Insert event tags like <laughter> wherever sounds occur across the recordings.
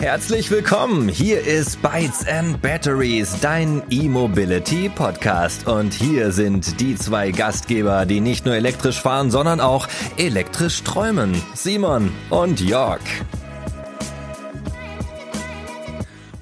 Herzlich willkommen. Hier ist Bytes and Batteries, dein E-Mobility Podcast. Und hier sind die zwei Gastgeber, die nicht nur elektrisch fahren, sondern auch elektrisch träumen. Simon und Jörg.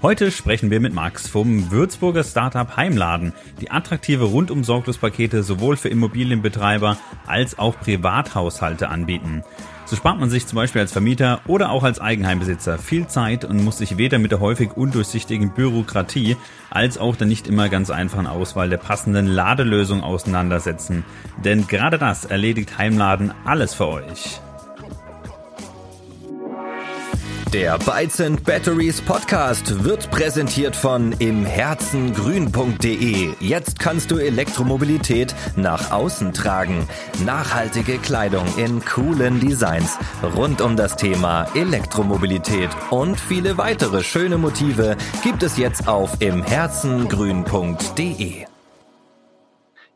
Heute sprechen wir mit Max vom Würzburger Startup Heimladen, die attraktive Rundum-Sorglos-Pakete sowohl für Immobilienbetreiber als auch Privathaushalte anbieten. So spart man sich zum Beispiel als Vermieter oder auch als Eigenheimbesitzer viel Zeit und muss sich weder mit der häufig undurchsichtigen Bürokratie als auch der nicht immer ganz einfachen Auswahl der passenden Ladelösung auseinandersetzen. Denn gerade das erledigt Heimladen alles für euch. Der Bytes Batteries Podcast wird präsentiert von imherzengrün.de. Jetzt kannst du Elektromobilität nach außen tragen. Nachhaltige Kleidung in coolen Designs rund um das Thema Elektromobilität und viele weitere schöne Motive gibt es jetzt auf imherzengrün.de.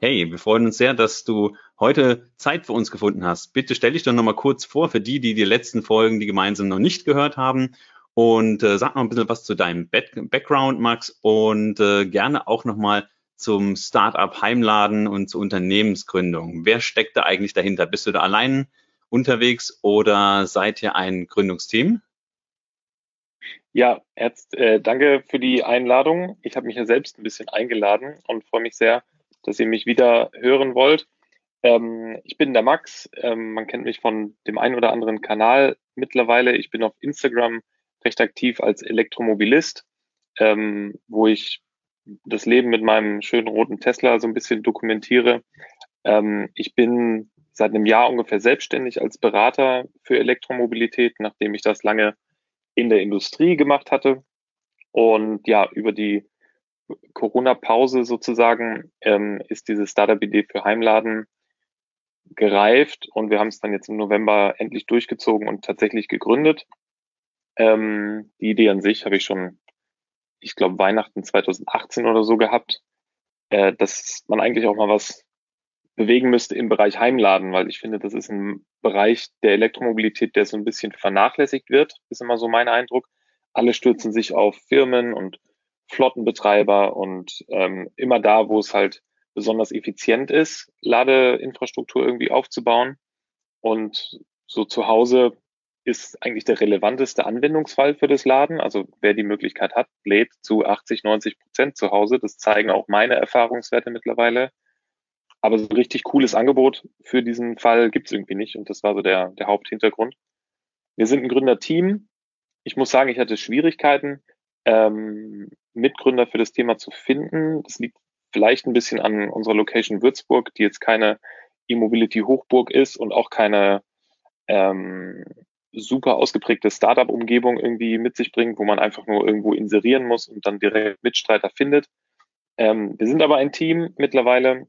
Hey, wir freuen uns sehr, dass du heute Zeit für uns gefunden hast. Bitte stell dich doch nochmal kurz vor für die, die die letzten Folgen, die gemeinsam noch nicht gehört haben. Und äh, sag noch ein bisschen was zu deinem Background, Max, und äh, gerne auch nochmal zum Startup Heimladen und zur Unternehmensgründung. Wer steckt da eigentlich dahinter? Bist du da allein unterwegs oder seid ihr ein Gründungsteam? Ja, jetzt, äh, danke für die Einladung. Ich habe mich ja selbst ein bisschen eingeladen und freue mich sehr, dass ihr mich wieder hören wollt. Ähm, ich bin der Max. Ähm, man kennt mich von dem einen oder anderen Kanal mittlerweile. Ich bin auf Instagram recht aktiv als Elektromobilist, ähm, wo ich das Leben mit meinem schönen roten Tesla so ein bisschen dokumentiere. Ähm, ich bin seit einem Jahr ungefähr selbstständig als Berater für Elektromobilität, nachdem ich das lange in der Industrie gemacht hatte. Und ja, über die Corona-Pause sozusagen ähm, ist diese Startup-Idee für Heimladen gereift und wir haben es dann jetzt im November endlich durchgezogen und tatsächlich gegründet. Ähm, die Idee an sich habe ich schon, ich glaube, Weihnachten 2018 oder so gehabt, äh, dass man eigentlich auch mal was bewegen müsste im Bereich Heimladen, weil ich finde, das ist ein Bereich der Elektromobilität, der so ein bisschen vernachlässigt wird, ist immer so mein Eindruck. Alle stürzen sich auf Firmen und Flottenbetreiber und ähm, immer da, wo es halt besonders effizient ist, Ladeinfrastruktur irgendwie aufzubauen. Und so zu Hause ist eigentlich der relevanteste Anwendungsfall für das Laden. Also wer die Möglichkeit hat, lädt zu 80, 90 Prozent zu Hause. Das zeigen auch meine Erfahrungswerte mittlerweile. Aber so ein richtig cooles Angebot für diesen Fall gibt es irgendwie nicht. Und das war so der, der Haupthintergrund. Wir sind ein Gründerteam. Ich muss sagen, ich hatte Schwierigkeiten, ähm, Mitgründer für das Thema zu finden. Das liegt vielleicht ein bisschen an unserer Location Würzburg, die jetzt keine E-Mobility-Hochburg ist und auch keine ähm, super ausgeprägte Startup-Umgebung irgendwie mit sich bringt, wo man einfach nur irgendwo inserieren muss und dann direkt Mitstreiter findet. Ähm, wir sind aber ein Team mittlerweile,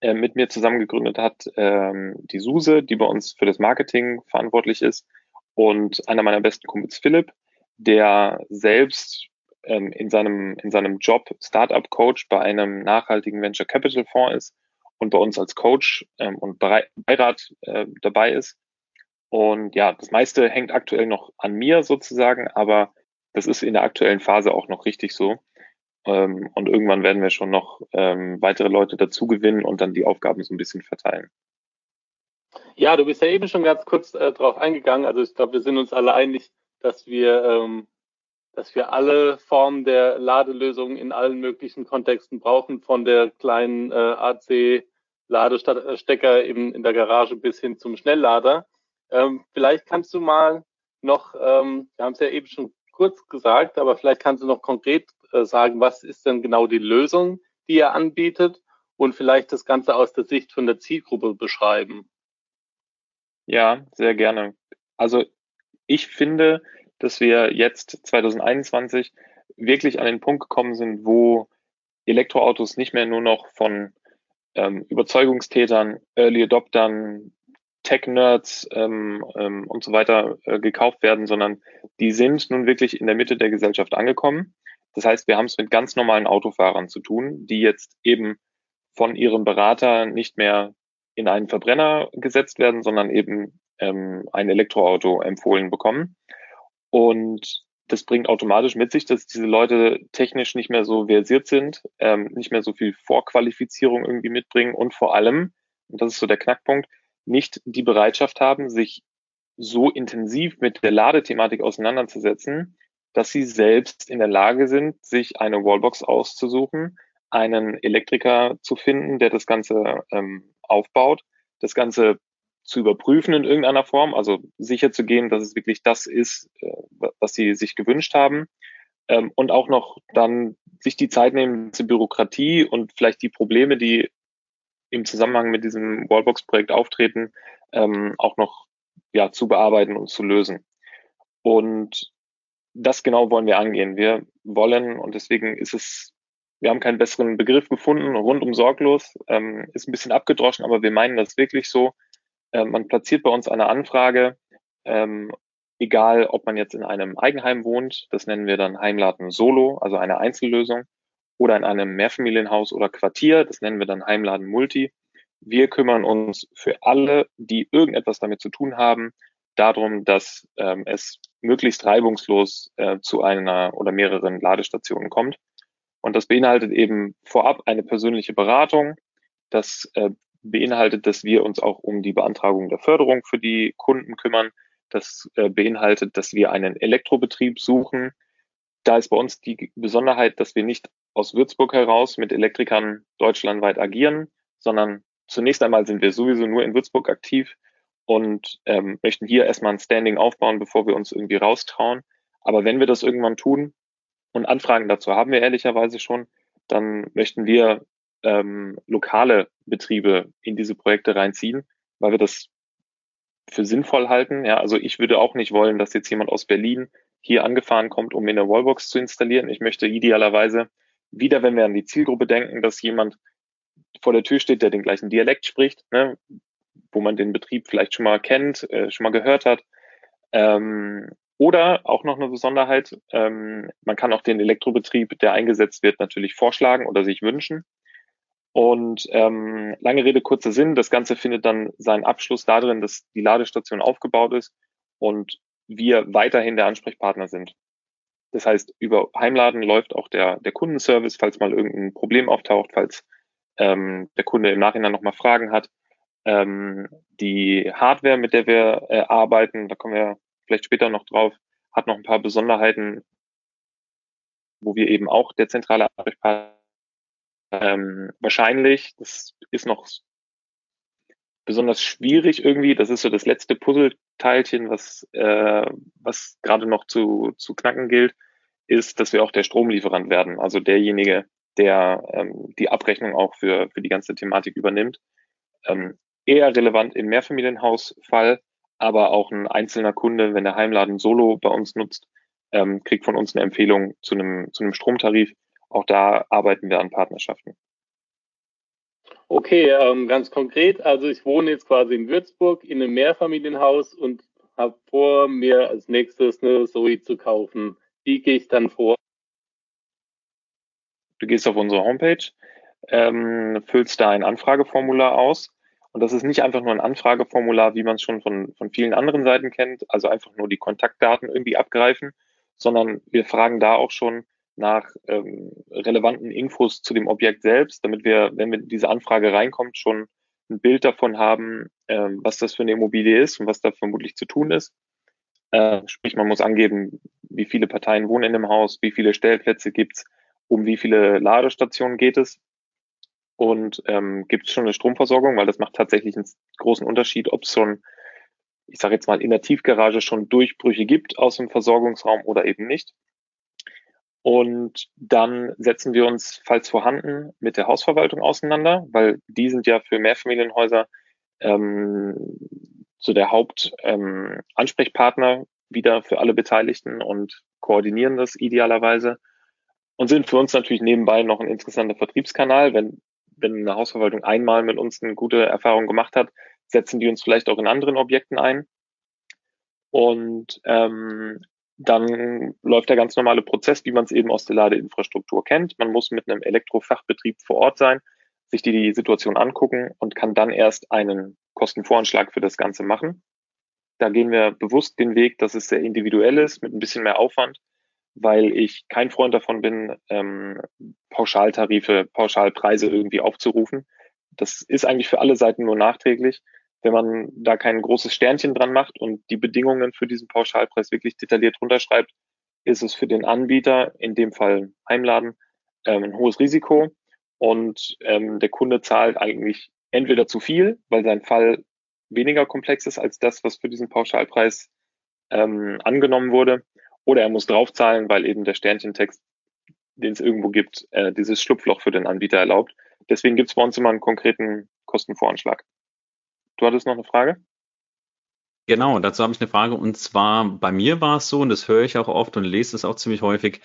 äh, mit mir zusammen gegründet hat ähm, die Suse, die bei uns für das Marketing verantwortlich ist und einer meiner besten Kumpels Philipp, der selbst ähm, in, seinem, in seinem Job Startup Coach bei einem nachhaltigen Venture Capital Fonds ist und bei uns als Coach ähm, und Beirat äh, dabei ist. Und ja, das meiste hängt aktuell noch an mir sozusagen, aber das ist in der aktuellen Phase auch noch richtig so. Ähm, und irgendwann werden wir schon noch ähm, weitere Leute dazu gewinnen und dann die Aufgaben so ein bisschen verteilen. Ja, du bist ja eben schon ganz kurz äh, drauf eingegangen. Also ich glaube, wir sind uns alle einig, dass wir ähm, dass wir alle Formen der Ladelösungen in allen möglichen Kontexten brauchen, von der kleinen äh, AC-Ladestecker in, in der Garage bis hin zum Schnelllader. Ähm, vielleicht kannst du mal noch, ähm, wir haben es ja eben schon kurz gesagt, aber vielleicht kannst du noch konkret äh, sagen, was ist denn genau die Lösung, die ihr anbietet und vielleicht das Ganze aus der Sicht von der Zielgruppe beschreiben. Ja, sehr gerne. Also ich finde, dass wir jetzt 2021 wirklich an den Punkt gekommen sind, wo Elektroautos nicht mehr nur noch von ähm, Überzeugungstätern, Early Adoptern, Tech-Nerds ähm, ähm, und so weiter äh, gekauft werden, sondern die sind nun wirklich in der Mitte der Gesellschaft angekommen. Das heißt, wir haben es mit ganz normalen Autofahrern zu tun, die jetzt eben von ihrem Berater nicht mehr in einen Verbrenner gesetzt werden, sondern eben ähm, ein Elektroauto empfohlen bekommen. Und das bringt automatisch mit sich, dass diese Leute technisch nicht mehr so versiert sind, ähm, nicht mehr so viel Vorqualifizierung irgendwie mitbringen und vor allem, und das ist so der Knackpunkt, nicht die Bereitschaft haben, sich so intensiv mit der Ladethematik auseinanderzusetzen, dass sie selbst in der Lage sind, sich eine Wallbox auszusuchen, einen Elektriker zu finden, der das Ganze ähm, aufbaut, das Ganze zu überprüfen in irgendeiner Form, also sicher zu gehen, dass es wirklich das ist, äh, was sie sich gewünscht haben. Ähm, und auch noch dann sich die Zeit nehmen, diese Bürokratie und vielleicht die Probleme, die im Zusammenhang mit diesem Wallbox-Projekt auftreten, ähm, auch noch ja, zu bearbeiten und zu lösen. Und das genau wollen wir angehen. Wir wollen, und deswegen ist es, wir haben keinen besseren Begriff gefunden, rundum sorglos, ähm, ist ein bisschen abgedroschen, aber wir meinen das wirklich so. Ähm, man platziert bei uns eine Anfrage, ähm, egal ob man jetzt in einem Eigenheim wohnt, das nennen wir dann Heimladen Solo, also eine Einzellösung, oder in einem Mehrfamilienhaus oder Quartier, das nennen wir dann Heimladen Multi. Wir kümmern uns für alle, die irgendetwas damit zu tun haben, darum, dass ähm, es möglichst reibungslos äh, zu einer oder mehreren Ladestationen kommt. Und das beinhaltet eben vorab eine persönliche Beratung. Das äh, beinhaltet, dass wir uns auch um die Beantragung der Förderung für die Kunden kümmern. Das äh, beinhaltet, dass wir einen Elektrobetrieb suchen. Da ist bei uns die Besonderheit, dass wir nicht aus Würzburg heraus mit Elektrikern deutschlandweit agieren, sondern zunächst einmal sind wir sowieso nur in Würzburg aktiv und ähm, möchten hier erstmal ein Standing aufbauen, bevor wir uns irgendwie raustrauen. Aber wenn wir das irgendwann tun und Anfragen dazu haben wir ehrlicherweise schon, dann möchten wir ähm, lokale Betriebe in diese Projekte reinziehen, weil wir das für sinnvoll halten. Ja, also ich würde auch nicht wollen, dass jetzt jemand aus Berlin hier angefahren kommt, um mir eine Wallbox zu installieren. Ich möchte idealerweise wieder, wenn wir an die Zielgruppe denken, dass jemand vor der Tür steht, der den gleichen Dialekt spricht, ne, wo man den Betrieb vielleicht schon mal kennt, äh, schon mal gehört hat. Ähm, oder auch noch eine Besonderheit, ähm, man kann auch den Elektrobetrieb, der eingesetzt wird, natürlich vorschlagen oder sich wünschen. Und ähm, lange Rede, kurzer Sinn, das Ganze findet dann seinen Abschluss darin, dass die Ladestation aufgebaut ist und wir weiterhin der Ansprechpartner sind. Das heißt, über Heimladen läuft auch der, der Kundenservice, falls mal irgendein Problem auftaucht, falls ähm, der Kunde im Nachhinein nochmal Fragen hat. Ähm, die Hardware, mit der wir äh, arbeiten, da kommen wir vielleicht später noch drauf, hat noch ein paar Besonderheiten, wo wir eben auch der zentrale Ansprechpartner ähm, wahrscheinlich, das ist noch besonders schwierig irgendwie. Das ist so das letzte Puzzleteilchen, was, äh, was gerade noch zu, zu knacken gilt, ist, dass wir auch der Stromlieferant werden. Also derjenige, der ähm, die Abrechnung auch für, für die ganze Thematik übernimmt. Ähm, eher relevant im Mehrfamilienhausfall, aber auch ein einzelner Kunde, wenn der Heimladen Solo bei uns nutzt, ähm, kriegt von uns eine Empfehlung zu einem, zu einem Stromtarif. Auch da arbeiten wir an Partnerschaften. Okay, ähm, ganz konkret. Also ich wohne jetzt quasi in Würzburg in einem Mehrfamilienhaus und habe vor, mir als nächstes eine Zoe zu kaufen. Wie gehe ich dann vor? Du gehst auf unsere Homepage, ähm, füllst da ein Anfrageformular aus. Und das ist nicht einfach nur ein Anfrageformular, wie man es schon von, von vielen anderen Seiten kennt, also einfach nur die Kontaktdaten irgendwie abgreifen, sondern wir fragen da auch schon, nach ähm, relevanten Infos zu dem Objekt selbst, damit wir, wenn wir diese Anfrage reinkommt, schon ein Bild davon haben, ähm, was das für eine Immobilie ist und was da vermutlich zu tun ist. Äh, sprich, man muss angeben, wie viele Parteien wohnen in dem Haus, wie viele Stellplätze gibt's, um wie viele Ladestationen geht es und ähm, gibt es schon eine Stromversorgung, weil das macht tatsächlich einen großen Unterschied, ob es schon, ich sage jetzt mal, in der Tiefgarage schon Durchbrüche gibt aus dem Versorgungsraum oder eben nicht. Und dann setzen wir uns, falls vorhanden, mit der Hausverwaltung auseinander, weil die sind ja für Mehrfamilienhäuser ähm, so der Hauptansprechpartner ähm, wieder für alle Beteiligten und koordinieren das idealerweise und sind für uns natürlich nebenbei noch ein interessanter Vertriebskanal. Wenn, wenn eine Hausverwaltung einmal mit uns eine gute Erfahrung gemacht hat, setzen die uns vielleicht auch in anderen Objekten ein. Und ähm, dann läuft der ganz normale Prozess, wie man es eben aus der Ladeinfrastruktur kennt. Man muss mit einem Elektrofachbetrieb vor Ort sein, sich die, die Situation angucken und kann dann erst einen Kostenvoranschlag für das Ganze machen. Da gehen wir bewusst den Weg, dass es sehr individuell ist, mit ein bisschen mehr Aufwand, weil ich kein Freund davon bin, ähm, Pauschaltarife, Pauschalpreise irgendwie aufzurufen. Das ist eigentlich für alle Seiten nur nachträglich. Wenn man da kein großes Sternchen dran macht und die Bedingungen für diesen Pauschalpreis wirklich detailliert runterschreibt, ist es für den Anbieter, in dem Fall Heimladen, ähm, ein hohes Risiko und ähm, der Kunde zahlt eigentlich entweder zu viel, weil sein Fall weniger komplex ist als das, was für diesen Pauschalpreis ähm, angenommen wurde, oder er muss draufzahlen, weil eben der Sternchentext, den es irgendwo gibt, äh, dieses Schlupfloch für den Anbieter erlaubt. Deswegen gibt es bei uns immer einen konkreten Kostenvoranschlag. Du hattest noch eine Frage? Genau, dazu habe ich eine Frage. Und zwar bei mir war es so, und das höre ich auch oft und lese es auch ziemlich häufig,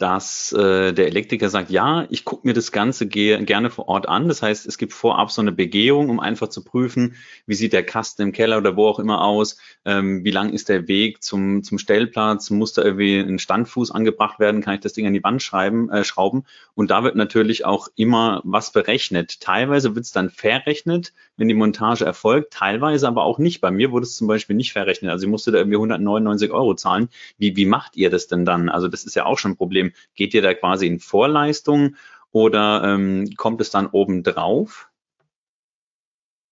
dass äh, der Elektriker sagt, ja, ich gucke mir das Ganze ge gerne vor Ort an. Das heißt, es gibt vorab so eine Begehung, um einfach zu prüfen, wie sieht der Kasten im Keller oder wo auch immer aus, ähm, wie lang ist der Weg zum, zum Stellplatz, muss da irgendwie ein Standfuß angebracht werden, kann ich das Ding an die Wand schreiben, äh, schrauben. Und da wird natürlich auch immer was berechnet. Teilweise wird es dann verrechnet, wenn die Montage erfolgt, teilweise aber auch nicht. Bei mir wurde es zum Beispiel nicht verrechnet. Also ich musste da irgendwie 199 Euro zahlen. Wie, wie macht ihr das denn dann? Also das ist ja auch schon ein Problem Geht ihr da quasi in Vorleistung oder ähm, kommt es dann obendrauf?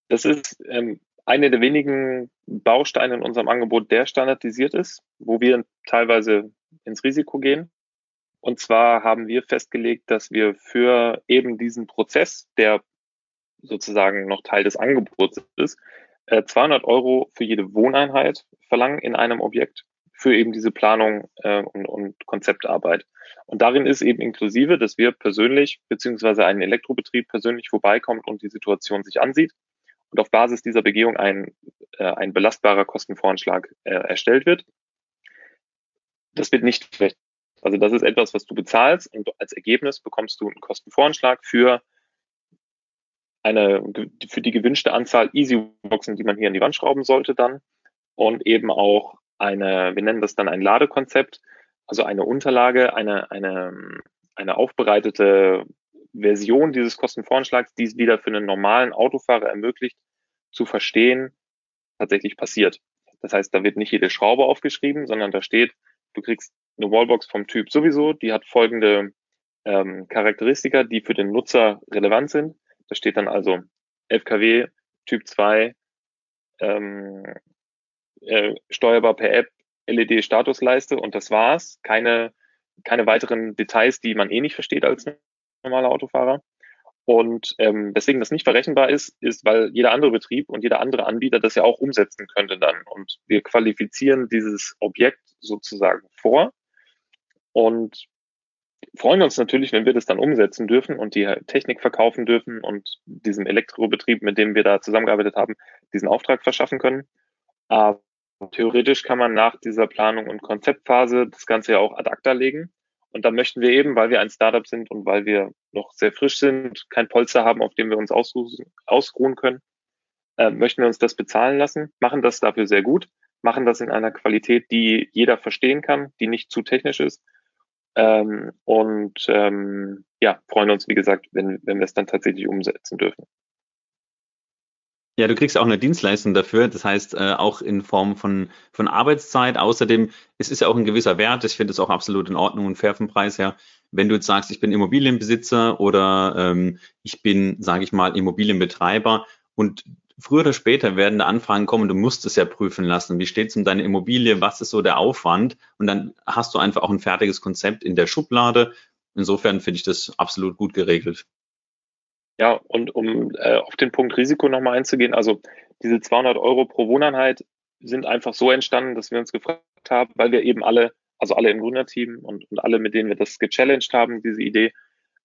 Das ist ähm, eine der wenigen Bausteine in unserem Angebot, der standardisiert ist, wo wir teilweise ins Risiko gehen. Und zwar haben wir festgelegt, dass wir für eben diesen Prozess, der sozusagen noch Teil des Angebots ist, 200 äh, Euro für jede Wohneinheit verlangen in einem Objekt für eben diese Planung äh, und, und Konzeptarbeit. Und darin ist eben inklusive, dass wir persönlich beziehungsweise ein Elektrobetrieb persönlich vorbeikommt und die Situation sich ansieht und auf Basis dieser Begehung ein, äh, ein belastbarer Kostenvoranschlag äh, erstellt wird. Das wird nicht schlecht. Also das ist etwas, was du bezahlst und als Ergebnis bekommst du einen Kostenvoranschlag für eine, für die gewünschte Anzahl Easyboxen, die man hier an die Wand schrauben sollte dann und eben auch eine, wir nennen das dann ein Ladekonzept, also eine Unterlage, eine, eine, eine aufbereitete Version dieses Kostenvoranschlags, die es wieder für einen normalen Autofahrer ermöglicht, zu verstehen, tatsächlich passiert. Das heißt, da wird nicht jede Schraube aufgeschrieben, sondern da steht, du kriegst eine Wallbox vom Typ sowieso, die hat folgende ähm, Charakteristika, die für den Nutzer relevant sind. Da steht dann also 11 kW, Typ 2, ähm, äh, steuerbar per App, LED-Statusleiste und das war's. Keine, keine weiteren Details, die man eh nicht versteht als normaler Autofahrer. Und ähm, deswegen das nicht verrechenbar ist, ist, weil jeder andere Betrieb und jeder andere Anbieter das ja auch umsetzen könnte dann. Und wir qualifizieren dieses Objekt sozusagen vor und freuen uns natürlich, wenn wir das dann umsetzen dürfen und die Technik verkaufen dürfen und diesem Elektrobetrieb, mit dem wir da zusammengearbeitet haben, diesen Auftrag verschaffen können. Aber Theoretisch kann man nach dieser Planung und Konzeptphase das Ganze ja auch ad acta legen. Und dann möchten wir eben, weil wir ein Startup sind und weil wir noch sehr frisch sind, kein Polster haben, auf dem wir uns ausruhen können, äh, möchten wir uns das bezahlen lassen, machen das dafür sehr gut, machen das in einer Qualität, die jeder verstehen kann, die nicht zu technisch ist. Ähm, und ähm, ja, freuen uns, wie gesagt, wenn, wenn wir es dann tatsächlich umsetzen dürfen. Ja, du kriegst auch eine Dienstleistung dafür, das heißt äh, auch in Form von, von Arbeitszeit. Außerdem, es ist ja auch ein gewisser Wert, ich finde es auch absolut in Ordnung und fair vom Preis her. Wenn du jetzt sagst, ich bin Immobilienbesitzer oder ähm, ich bin, sage ich mal, Immobilienbetreiber und früher oder später werden da Anfragen kommen, du musst es ja prüfen lassen. Wie steht es um deine Immobilie? Was ist so der Aufwand? Und dann hast du einfach auch ein fertiges Konzept in der Schublade. Insofern finde ich das absolut gut geregelt. Ja, und um äh, auf den Punkt Risiko nochmal einzugehen, also diese 200 Euro pro Wohneinheit sind einfach so entstanden, dass wir uns gefragt haben, weil wir eben alle, also alle im Gründerteam und, und alle, mit denen wir das gechallenged haben, diese Idee,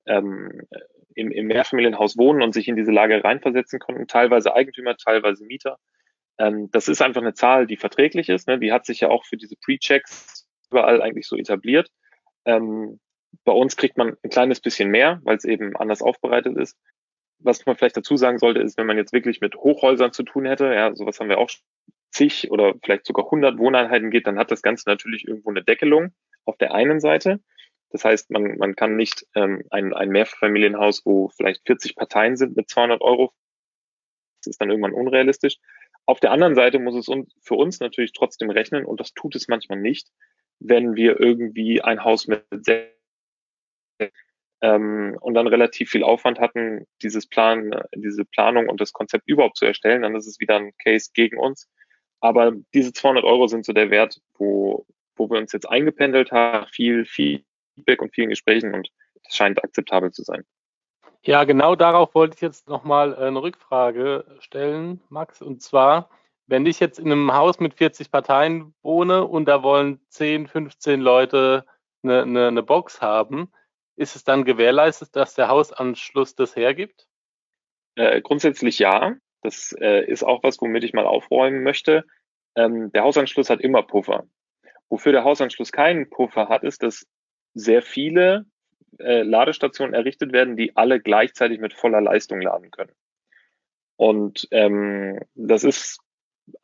ähm, im, im Mehrfamilienhaus wohnen und sich in diese Lage reinversetzen konnten, teilweise Eigentümer, teilweise Mieter. Ähm, das ist einfach eine Zahl, die verträglich ist. Ne? Die hat sich ja auch für diese Pre-Checks überall eigentlich so etabliert. Ähm, bei uns kriegt man ein kleines bisschen mehr, weil es eben anders aufbereitet ist was man vielleicht dazu sagen sollte, ist, wenn man jetzt wirklich mit Hochhäusern zu tun hätte, ja, sowas haben wir auch zig oder vielleicht sogar 100 Wohneinheiten geht, dann hat das Ganze natürlich irgendwo eine Deckelung auf der einen Seite. Das heißt, man, man kann nicht ähm, ein, ein Mehrfamilienhaus, wo vielleicht 40 Parteien sind mit 200 Euro, das ist dann irgendwann unrealistisch. Auf der anderen Seite muss es für uns natürlich trotzdem rechnen und das tut es manchmal nicht, wenn wir irgendwie ein Haus mit ähm, und dann relativ viel Aufwand hatten, dieses Plan, diese Planung und das Konzept überhaupt zu erstellen, dann ist es wieder ein Case gegen uns. Aber diese 200 Euro sind so der Wert, wo, wo wir uns jetzt eingependelt haben, viel Feedback und vielen Gesprächen und das scheint akzeptabel zu sein. Ja, genau darauf wollte ich jetzt nochmal eine Rückfrage stellen, Max. Und zwar, wenn ich jetzt in einem Haus mit 40 Parteien wohne und da wollen 10, 15 Leute eine, eine, eine Box haben, ist es dann gewährleistet, dass der Hausanschluss das hergibt? Äh, grundsätzlich ja. Das äh, ist auch was, womit ich mal aufräumen möchte. Ähm, der Hausanschluss hat immer Puffer. Wofür der Hausanschluss keinen Puffer hat, ist, dass sehr viele äh, Ladestationen errichtet werden, die alle gleichzeitig mit voller Leistung laden können. Und ähm, das ist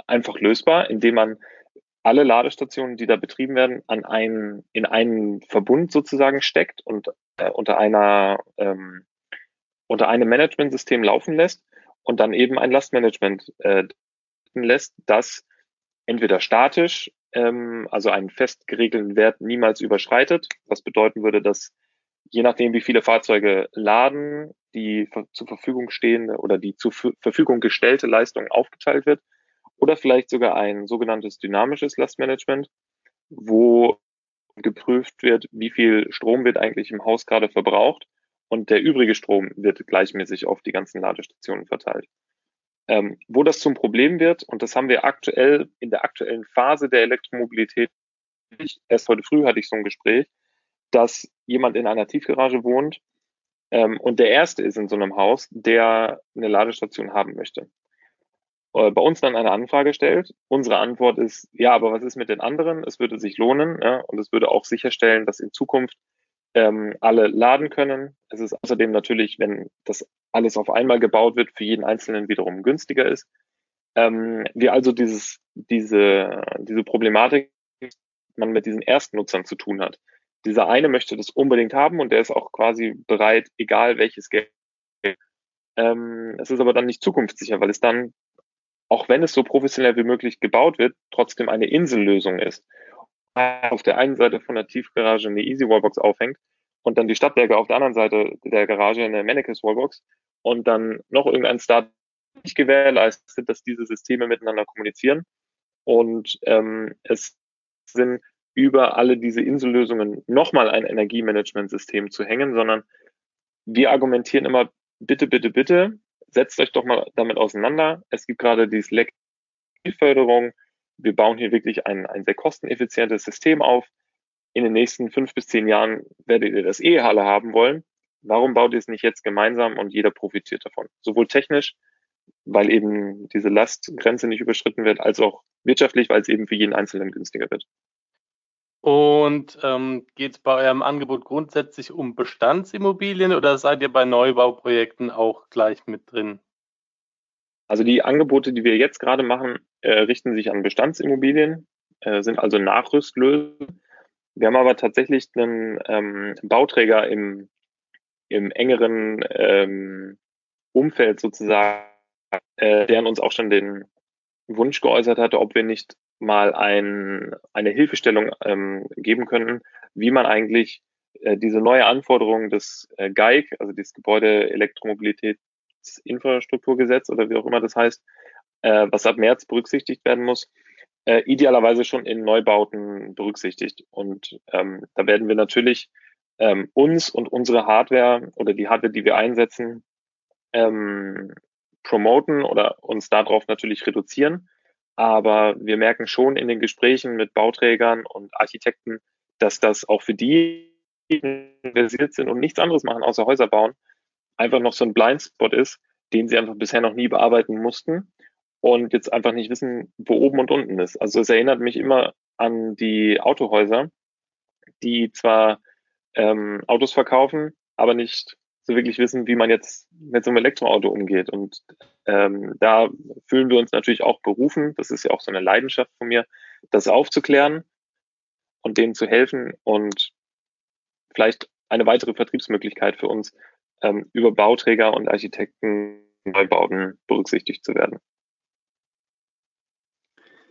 einfach lösbar, indem man alle Ladestationen, die da betrieben werden, an einen, in einen Verbund sozusagen steckt und äh, unter einer ähm, unter einem Managementsystem laufen lässt und dann eben ein Lastmanagement äh, lässt, das entweder statisch, ähm, also einen fest geregelten Wert niemals überschreitet, was bedeuten würde, dass je nachdem, wie viele Fahrzeuge laden, die zur Verfügung stehende oder die zur Verfügung gestellte Leistung aufgeteilt wird. Oder vielleicht sogar ein sogenanntes dynamisches Lastmanagement, wo geprüft wird, wie viel Strom wird eigentlich im Haus gerade verbraucht. Und der übrige Strom wird gleichmäßig auf die ganzen Ladestationen verteilt. Ähm, wo das zum Problem wird, und das haben wir aktuell in der aktuellen Phase der Elektromobilität, erst heute früh hatte ich so ein Gespräch, dass jemand in einer Tiefgarage wohnt ähm, und der Erste ist in so einem Haus, der eine Ladestation haben möchte. Äh, bei uns dann eine Anfrage stellt. Unsere Antwort ist, ja, aber was ist mit den anderen? Es würde sich lohnen ja, und es würde auch sicherstellen, dass in Zukunft ähm, alle laden können. Es ist außerdem natürlich, wenn das alles auf einmal gebaut wird, für jeden Einzelnen wiederum günstiger ist. Ähm, wir also dieses, diese, diese Problematik man mit diesen Erstnutzern zu tun hat. Dieser eine möchte das unbedingt haben und der ist auch quasi bereit, egal welches Geld. Ähm, es ist aber dann nicht zukunftssicher, weil es dann auch wenn es so professionell wie möglich gebaut wird, trotzdem eine Insellösung ist. Auf der einen Seite von der Tiefgarage eine Easy Wallbox aufhängt und dann die Stadtwerke auf der anderen Seite der Garage eine Mannekes Wallbox und dann noch irgendein Start nicht gewährleistet, dass diese Systeme miteinander kommunizieren. Und ähm, es sind über alle diese Insellösungen nochmal ein Energiemanagementsystem zu hängen, sondern wir argumentieren immer, bitte, bitte, bitte, setzt euch doch mal damit auseinander. Es gibt gerade diese Leckförderung. Wir bauen hier wirklich ein, ein sehr kosteneffizientes System auf. In den nächsten fünf bis zehn Jahren werdet ihr das eh alle haben wollen. Warum baut ihr es nicht jetzt gemeinsam und jeder profitiert davon? Sowohl technisch, weil eben diese Lastgrenze nicht überschritten wird, als auch wirtschaftlich, weil es eben für jeden Einzelnen günstiger wird. Und ähm, geht es bei eurem Angebot grundsätzlich um Bestandsimmobilien oder seid ihr bei Neubauprojekten auch gleich mit drin? Also die Angebote, die wir jetzt gerade machen, äh, richten sich an Bestandsimmobilien, äh, sind also Nachrüstlösungen. Wir haben aber tatsächlich einen ähm, Bauträger im, im engeren ähm, Umfeld sozusagen, äh, der uns auch schon den Wunsch geäußert hatte, ob wir nicht mal ein, eine Hilfestellung ähm, geben können, wie man eigentlich äh, diese neue Anforderung des äh, GEIG, also dieses Gebäude Elektromobilitätsinfrastrukturgesetz oder wie auch immer das heißt, äh, was ab März berücksichtigt werden muss, äh, idealerweise schon in Neubauten berücksichtigt. Und ähm, da werden wir natürlich ähm, uns und unsere Hardware oder die Hardware, die wir einsetzen, ähm, promoten oder uns darauf natürlich reduzieren aber wir merken schon in den Gesprächen mit Bauträgern und Architekten, dass das auch für die, die versiert sind und nichts anderes machen außer Häuser bauen, einfach noch so ein Blindspot ist, den sie einfach bisher noch nie bearbeiten mussten und jetzt einfach nicht wissen, wo oben und unten ist. Also es erinnert mich immer an die Autohäuser, die zwar ähm, Autos verkaufen, aber nicht so wirklich wissen, wie man jetzt mit so einem Elektroauto umgeht. Und ähm, da fühlen wir uns natürlich auch berufen, das ist ja auch so eine Leidenschaft von mir, das aufzuklären und denen zu helfen und vielleicht eine weitere Vertriebsmöglichkeit für uns, ähm, über Bauträger und Architekten Neubauten berücksichtigt zu werden.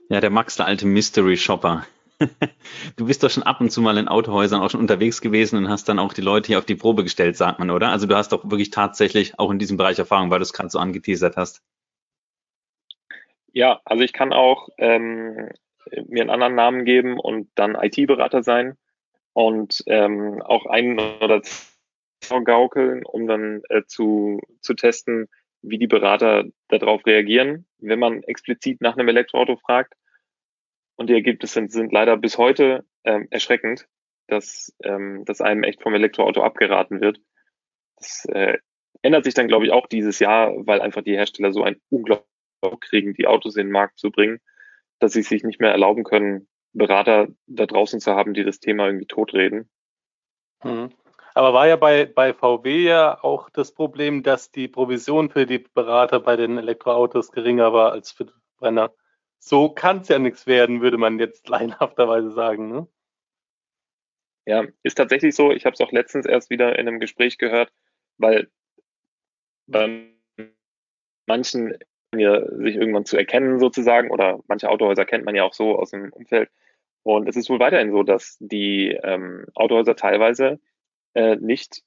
Ja, der Max, der alte Mystery Shopper. <laughs> du bist doch schon ab und zu mal in Autohäusern auch schon unterwegs gewesen und hast dann auch die Leute hier auf die Probe gestellt, sagt man, oder? Also du hast doch wirklich tatsächlich auch in diesem Bereich Erfahrung, weil du es gerade so angeteasert hast. Ja, also ich kann auch ähm, mir einen anderen Namen geben und dann IT-Berater sein und ähm, auch einen oder zwei gaukeln, um dann äh, zu, zu testen, wie die Berater darauf reagieren, wenn man explizit nach einem Elektroauto fragt. Und die Ergebnisse sind, sind leider bis heute ähm, erschreckend, dass, ähm, dass einem echt vom Elektroauto abgeraten wird. Das äh, ändert sich dann, glaube ich, auch dieses Jahr, weil einfach die Hersteller so ein unglaublich kriegen, die Autos in den Markt zu bringen, dass sie sich nicht mehr erlauben können, Berater da draußen zu haben, die das Thema irgendwie totreden. Mhm. Aber war ja bei, bei VW ja auch das Problem, dass die Provision für die Berater bei den Elektroautos geringer war als für die Brenner. So kann es ja nichts werden, würde man jetzt <laughs> leinhafterweise sagen. Ne? Ja, ist tatsächlich so. Ich habe es auch letztens erst wieder in einem Gespräch gehört, weil bei manchen ja, sich irgendwann zu erkennen sozusagen oder manche Autohäuser kennt man ja auch so aus dem Umfeld. Und es ist wohl weiterhin so, dass die ähm, Autohäuser teilweise äh, nicht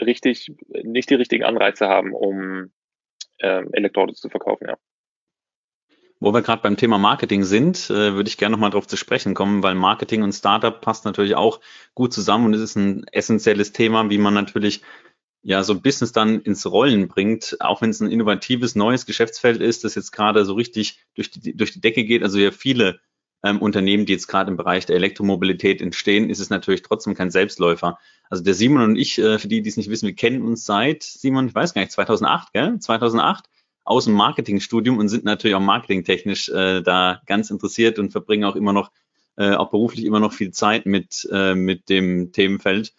richtig, nicht die richtigen Anreize haben, um ähm, Elektroautos zu verkaufen, ja. Wo wir gerade beim Thema Marketing sind, äh, würde ich gerne nochmal darauf zu sprechen kommen, weil Marketing und Startup passt natürlich auch gut zusammen und es ist ein essentielles Thema, wie man natürlich ja so ein Business dann ins Rollen bringt, auch wenn es ein innovatives neues Geschäftsfeld ist, das jetzt gerade so richtig durch die, durch die Decke geht. Also ja viele ähm, Unternehmen, die jetzt gerade im Bereich der Elektromobilität entstehen, ist es natürlich trotzdem kein Selbstläufer. Also der Simon und ich, äh, für die, die es nicht wissen, wir kennen uns seit, Simon, ich weiß gar nicht, 2008, gell? 2008 aus dem Marketingstudium und sind natürlich auch marketingtechnisch äh, da ganz interessiert und verbringen auch immer noch, äh, auch beruflich immer noch viel Zeit mit, äh, mit dem Themenfeld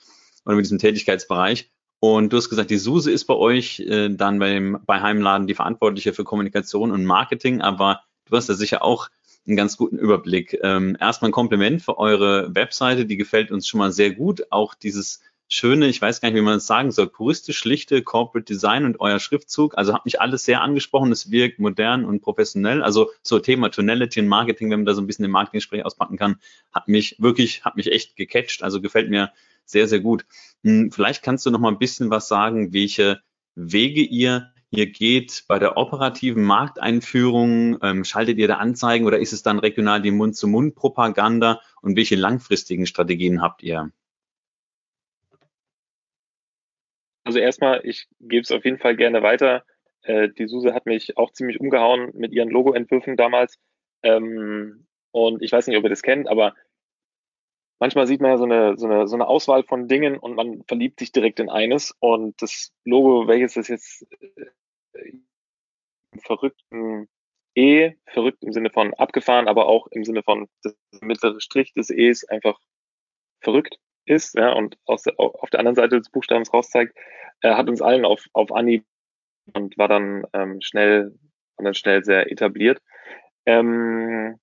oder mit diesem Tätigkeitsbereich. Und du hast gesagt, die Suse ist bei euch äh, dann beim, bei Heimladen die Verantwortliche für Kommunikation und Marketing, aber du hast da sicher auch einen ganz guten Überblick. Ähm, erstmal ein Kompliment für eure Webseite, die gefällt uns schon mal sehr gut. Auch dieses schöne, ich weiß gar nicht, wie man es sagen soll, puristisch schlichte Corporate Design und euer Schriftzug. Also hat mich alles sehr angesprochen. Es wirkt modern und professionell. Also so Thema Tonality und Marketing, wenn man da so ein bisschen den Marketing-Gespräch auspacken kann, hat mich wirklich, hat mich echt gecatcht. Also gefällt mir sehr, sehr gut. Hm, vielleicht kannst du noch mal ein bisschen was sagen, welche Wege ihr hier geht bei der operativen Markteinführung? Ähm, schaltet ihr da Anzeigen oder ist es dann regional die Mund-zu-Mund-Propaganda? Und welche langfristigen Strategien habt ihr? Also erstmal, ich gebe es auf jeden Fall gerne weiter. Äh, die Suse hat mich auch ziemlich umgehauen mit ihren Logo-Entwürfen damals. Ähm, und ich weiß nicht, ob ihr das kennt, aber manchmal sieht man ja so eine, so eine, so eine Auswahl von Dingen und man verliebt sich direkt in eines. Und das Logo, welches das jetzt verrückten E, verrückt im Sinne von abgefahren, aber auch im Sinne von das mittlere Strich des E's einfach verrückt ist, ja, und aus der, auf der anderen Seite des Buchstabens rauszeigt, äh, hat uns allen auf, auf Anhieb und war dann ähm, schnell, war dann schnell sehr etabliert. Ähm,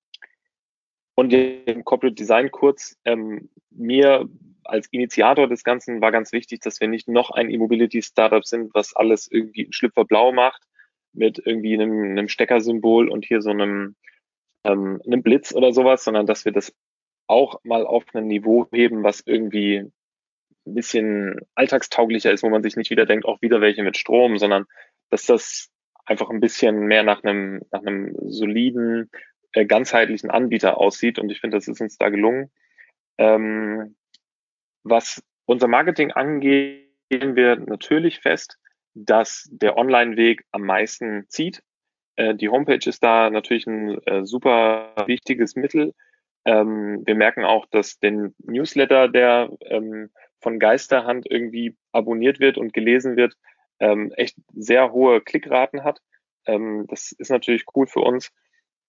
und im Corporate Design kurz, ähm, mir als Initiator des Ganzen war ganz wichtig, dass wir nicht noch ein E-Mobility-Startup sind, was alles irgendwie in Schlüpferblau macht, mit irgendwie einem, einem Steckersymbol und hier so einem, ähm, einem Blitz oder sowas, sondern dass wir das auch mal auf ein Niveau heben, was irgendwie ein bisschen alltagstauglicher ist, wo man sich nicht wieder denkt, auch wieder welche mit Strom, sondern dass das einfach ein bisschen mehr nach einem, nach einem soliden, äh, ganzheitlichen Anbieter aussieht. Und ich finde, das ist uns da gelungen. Ähm, was unser Marketing angeht, gehen wir natürlich fest, dass der Online-Weg am meisten zieht. Äh, die Homepage ist da natürlich ein äh, super wichtiges Mittel. Ähm, wir merken auch, dass den Newsletter, der ähm, von Geisterhand irgendwie abonniert wird und gelesen wird, ähm, echt sehr hohe Klickraten hat. Ähm, das ist natürlich cool für uns.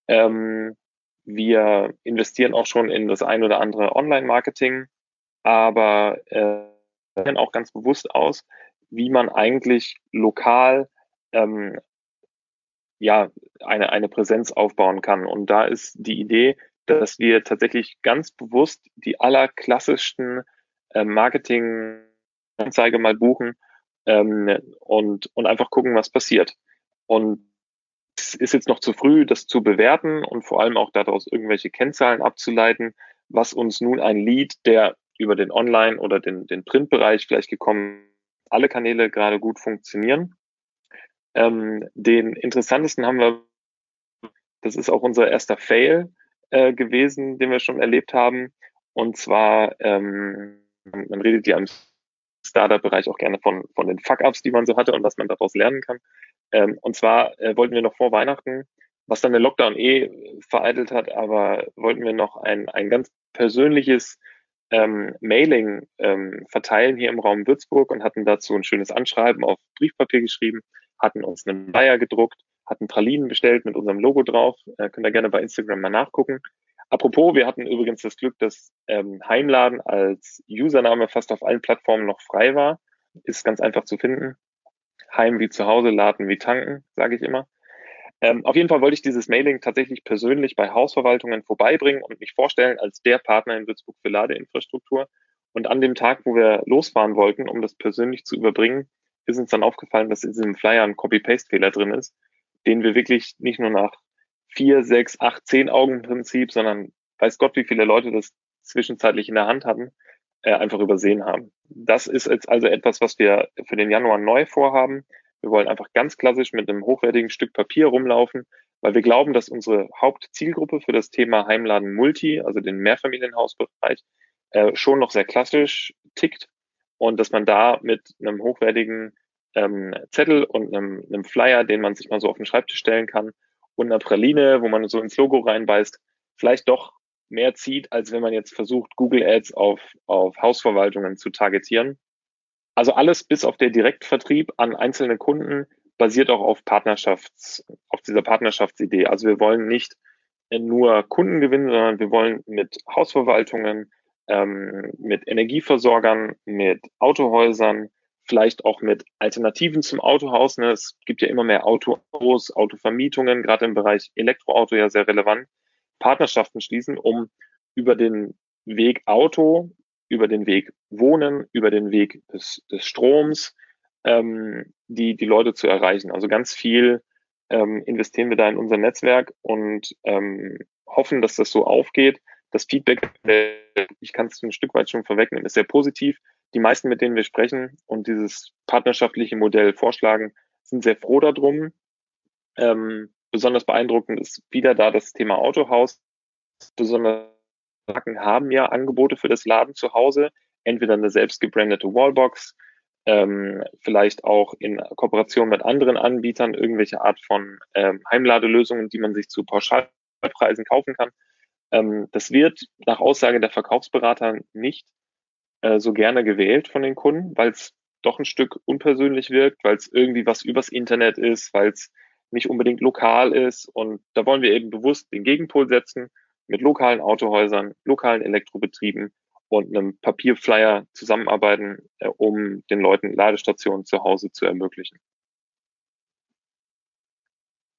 Ähm, wir investieren auch schon in das ein oder andere Online-Marketing, aber äh, auch ganz bewusst aus, wie man eigentlich lokal ähm, ja eine, eine Präsenz aufbauen kann. Und da ist die Idee, dass wir tatsächlich ganz bewusst die allerklassischsten äh, Marketing-Anzeige mal buchen ähm, und, und einfach gucken, was passiert. Und es ist jetzt noch zu früh, das zu bewerten und vor allem auch daraus irgendwelche Kennzahlen abzuleiten. was uns nun ein Lead, der über den Online- oder den, den Printbereich vielleicht gekommen, alle Kanäle gerade gut funktionieren. Ähm, den interessantesten haben wir, das ist auch unser erster Fail äh, gewesen, den wir schon erlebt haben. Und zwar, ähm, man redet ja im Startup-Bereich auch gerne von, von den Fuck-Ups, die man so hatte und was man daraus lernen kann. Ähm, und zwar äh, wollten wir noch vor Weihnachten, was dann der Lockdown eh vereitelt hat, aber wollten wir noch ein, ein ganz persönliches ähm, Mailing ähm, verteilen hier im Raum Würzburg und hatten dazu ein schönes Anschreiben auf Briefpapier geschrieben, hatten uns einen Flyer gedruckt, hatten Pralinen bestellt mit unserem Logo drauf. Äh, könnt ihr gerne bei Instagram mal nachgucken. Apropos, wir hatten übrigens das Glück, dass ähm, Heimladen als Username fast auf allen Plattformen noch frei war. Ist ganz einfach zu finden. Heim wie zu Hause, Laden wie tanken, sage ich immer. Ähm, auf jeden Fall wollte ich dieses Mailing tatsächlich persönlich bei Hausverwaltungen vorbeibringen und mich vorstellen als der Partner in Würzburg für Ladeinfrastruktur. Und an dem Tag, wo wir losfahren wollten, um das persönlich zu überbringen, ist uns dann aufgefallen, dass in diesem Flyer ein Copy-Paste-Fehler drin ist, den wir wirklich nicht nur nach vier, sechs, acht, zehn Augen Prinzip, sondern weiß Gott, wie viele Leute das zwischenzeitlich in der Hand hatten, äh, einfach übersehen haben. Das ist jetzt also etwas, was wir für den Januar neu vorhaben. Wir wollen einfach ganz klassisch mit einem hochwertigen Stück Papier rumlaufen, weil wir glauben, dass unsere Hauptzielgruppe für das Thema Heimladen Multi, also den Mehrfamilienhausbereich, äh, schon noch sehr klassisch tickt und dass man da mit einem hochwertigen ähm, Zettel und einem, einem Flyer, den man sich mal so auf den Schreibtisch stellen kann und einer Praline, wo man so ins Logo reinbeißt, vielleicht doch mehr zieht, als wenn man jetzt versucht, Google Ads auf, auf Hausverwaltungen zu targetieren. Also alles bis auf der Direktvertrieb an einzelne Kunden basiert auch auf Partnerschafts, auf dieser Partnerschaftsidee. Also wir wollen nicht nur Kunden gewinnen, sondern wir wollen mit Hausverwaltungen, ähm, mit Energieversorgern, mit Autohäusern, vielleicht auch mit Alternativen zum Autohaus. Ne? Es gibt ja immer mehr Autos, Autovermietungen, gerade im Bereich Elektroauto ja sehr relevant, Partnerschaften schließen, um über den Weg Auto, über den Weg Wohnen, über den Weg des, des Stroms, ähm, die, die Leute zu erreichen. Also ganz viel ähm, investieren wir da in unser Netzwerk und ähm, hoffen, dass das so aufgeht. Das Feedback, ich kann es ein Stück weit schon vorwegnehmen, ist sehr positiv die meisten, mit denen wir sprechen und dieses partnerschaftliche Modell vorschlagen, sind sehr froh darum. Ähm, besonders beeindruckend ist wieder da das Thema Autohaus. Besonders Marken haben ja Angebote für das Laden zu Hause, entweder eine selbst gebrandete Wallbox, ähm, vielleicht auch in Kooperation mit anderen Anbietern irgendwelche Art von ähm, Heimladelösungen, die man sich zu Pauschalpreisen kaufen kann. Ähm, das wird nach Aussage der Verkaufsberater nicht äh, so gerne gewählt von den Kunden, weil es doch ein Stück unpersönlich wirkt, weil es irgendwie was übers Internet ist, weil es nicht unbedingt lokal ist. Und da wollen wir eben bewusst den Gegenpol setzen mit lokalen Autohäusern, lokalen Elektrobetrieben und einem Papierflyer zusammenarbeiten, äh, um den Leuten Ladestationen zu Hause zu ermöglichen.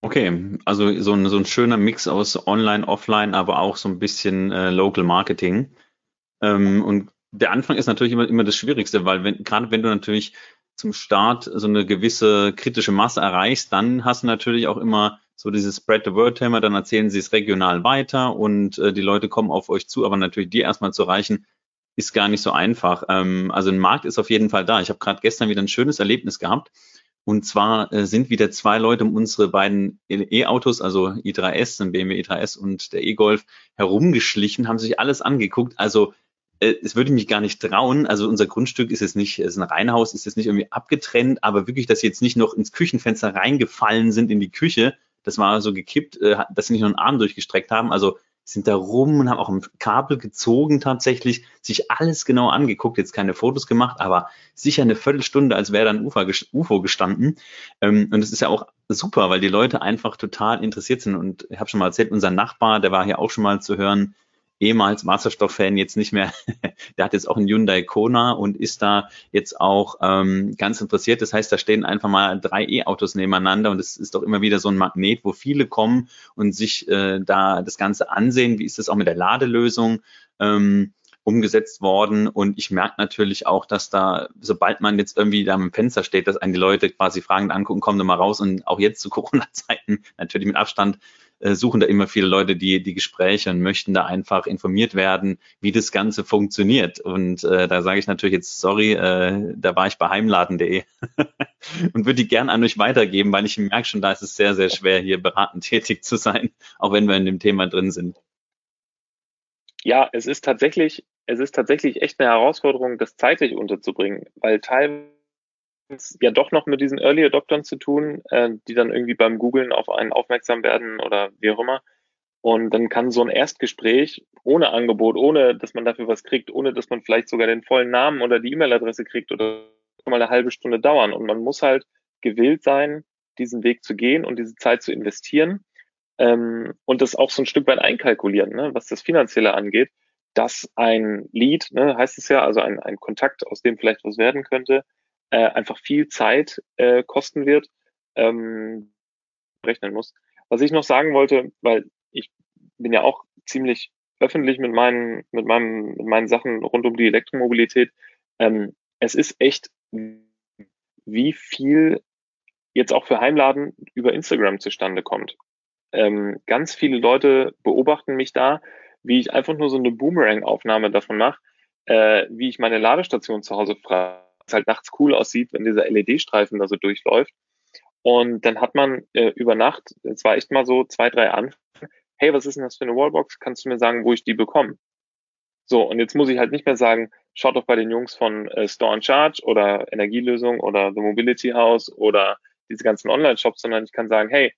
Okay, also so ein, so ein schöner Mix aus Online, Offline, aber auch so ein bisschen äh, Local Marketing. Ähm, und der Anfang ist natürlich immer, immer das Schwierigste, weil wenn, gerade wenn du natürlich zum Start so eine gewisse kritische Masse erreichst, dann hast du natürlich auch immer so dieses Spread the Word Thema, dann erzählen sie es regional weiter und äh, die Leute kommen auf euch zu, aber natürlich die erstmal zu erreichen, ist gar nicht so einfach. Ähm, also ein Markt ist auf jeden Fall da. Ich habe gerade gestern wieder ein schönes Erlebnis gehabt. Und zwar äh, sind wieder zwei Leute um unsere beiden E-Autos, also i3S, ein BMW i3S und der E-Golf, herumgeschlichen, haben sich alles angeguckt. Also äh, es würde mich gar nicht trauen. Also unser Grundstück ist jetzt nicht, es ist ein Reihenhaus, ist jetzt nicht irgendwie abgetrennt, aber wirklich, dass sie jetzt nicht noch ins Küchenfenster reingefallen sind in die Küche, das war so gekippt, äh, dass sie nicht noch einen Arm durchgestreckt haben. Also sind da rum und haben auch ein Kabel gezogen tatsächlich, sich alles genau angeguckt, jetzt keine Fotos gemacht, aber sicher eine Viertelstunde, als wäre da ein UFO gestanden. Ähm, und es ist ja auch super, weil die Leute einfach total interessiert sind. Und ich habe schon mal erzählt, unser Nachbar, der war hier auch schon mal zu hören, ehemals Wasserstofffan, jetzt nicht mehr, <laughs> der hat jetzt auch einen Hyundai Kona und ist da jetzt auch ähm, ganz interessiert. Das heißt, da stehen einfach mal drei E-Autos nebeneinander und es ist doch immer wieder so ein Magnet, wo viele kommen und sich äh, da das Ganze ansehen. Wie ist das auch mit der Ladelösung? Ähm, umgesetzt worden. Und ich merke natürlich auch, dass da, sobald man jetzt irgendwie da am Fenster steht, dass einen die Leute quasi fragend angucken, kommen da mal raus und auch jetzt zu <laughs> Corona-Zeiten natürlich mit Abstand äh, suchen da immer viele Leute die, die Gespräche und möchten da einfach informiert werden, wie das Ganze funktioniert. Und äh, da sage ich natürlich jetzt, sorry, äh, da war ich bei heimladen.de <laughs> und würde die gern an euch weitergeben, weil ich merke schon, da ist es sehr, sehr schwer, hier beratend tätig zu sein, auch wenn wir in dem Thema drin sind. Ja, es ist tatsächlich, es ist tatsächlich echt eine Herausforderung, das zeitlich unterzubringen, weil teilweise ja doch noch mit diesen Early Adoptern zu tun, äh, die dann irgendwie beim Googlen auf einen aufmerksam werden oder wie auch immer. Und dann kann so ein Erstgespräch ohne Angebot, ohne dass man dafür was kriegt, ohne dass man vielleicht sogar den vollen Namen oder die E-Mail-Adresse kriegt oder mal eine halbe Stunde dauern. Und man muss halt gewillt sein, diesen Weg zu gehen und diese Zeit zu investieren. Ähm, und das auch so ein Stück weit einkalkulieren, ne, was das Finanzielle angeht, dass ein Lead, ne, heißt es ja, also ein, ein Kontakt, aus dem vielleicht was werden könnte, äh, einfach viel Zeit äh, kosten wird, ähm, rechnen muss. Was ich noch sagen wollte, weil ich bin ja auch ziemlich öffentlich mit meinen, mit meinen, mit meinen Sachen rund um die Elektromobilität. Ähm, es ist echt, wie viel jetzt auch für Heimladen über Instagram zustande kommt. Ähm, ganz viele Leute beobachten mich da, wie ich einfach nur so eine Boomerang-Aufnahme davon mache, äh, wie ich meine Ladestation zu Hause frage es halt nachts cool aussieht, wenn dieser LED-Streifen da so durchläuft. Und dann hat man äh, über Nacht, es war echt mal so zwei, drei Anfragen, hey, was ist denn das für eine Wallbox? Kannst du mir sagen, wo ich die bekomme? So, und jetzt muss ich halt nicht mehr sagen, schaut doch bei den Jungs von äh, Store and Charge oder Energielösung oder The Mobility House oder diese ganzen Online-Shops, sondern ich kann sagen, hey,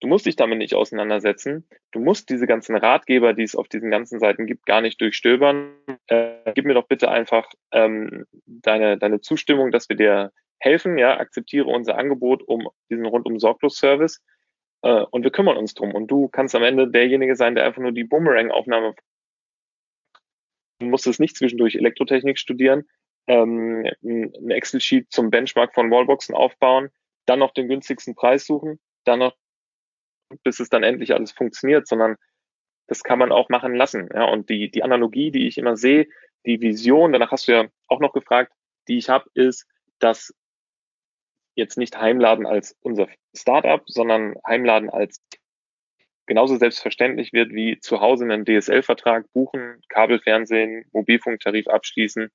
Du musst dich damit nicht auseinandersetzen. Du musst diese ganzen Ratgeber, die es auf diesen ganzen Seiten gibt, gar nicht durchstöbern. Äh, gib mir doch bitte einfach ähm, deine, deine Zustimmung, dass wir dir helfen. Ja, akzeptiere unser Angebot um diesen rundum sorglos Service äh, und wir kümmern uns drum. Und du kannst am Ende derjenige sein, der einfach nur die Boomerang-Aufnahme Du musst es nicht zwischendurch Elektrotechnik studieren, ähm, ein Excel-Sheet zum Benchmark von Wallboxen aufbauen, dann noch den günstigsten Preis suchen, dann noch bis es dann endlich alles funktioniert, sondern das kann man auch machen lassen. Ja, und die, die Analogie, die ich immer sehe, die Vision, danach hast du ja auch noch gefragt, die ich habe, ist, dass jetzt nicht Heimladen als unser Startup, sondern Heimladen als genauso selbstverständlich wird wie zu Hause einen DSL-Vertrag buchen, Kabelfernsehen, Mobilfunktarif abschließen.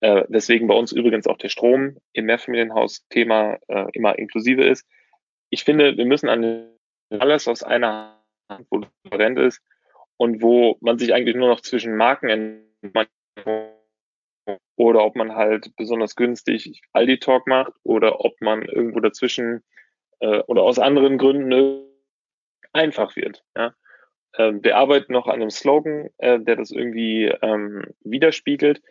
Äh, deswegen bei uns übrigens auch der Strom im Mehrfamilienhaus-Thema äh, immer inklusive ist. Ich finde, wir müssen an alles aus einer Hand, wo transparent ist und wo man sich eigentlich nur noch zwischen Marken oder ob man halt besonders günstig Aldi Talk macht oder ob man irgendwo dazwischen äh, oder aus anderen Gründen einfach wird. Ja? Ähm, wir arbeiten noch an einem Slogan, äh, der das irgendwie ähm, widerspiegelt.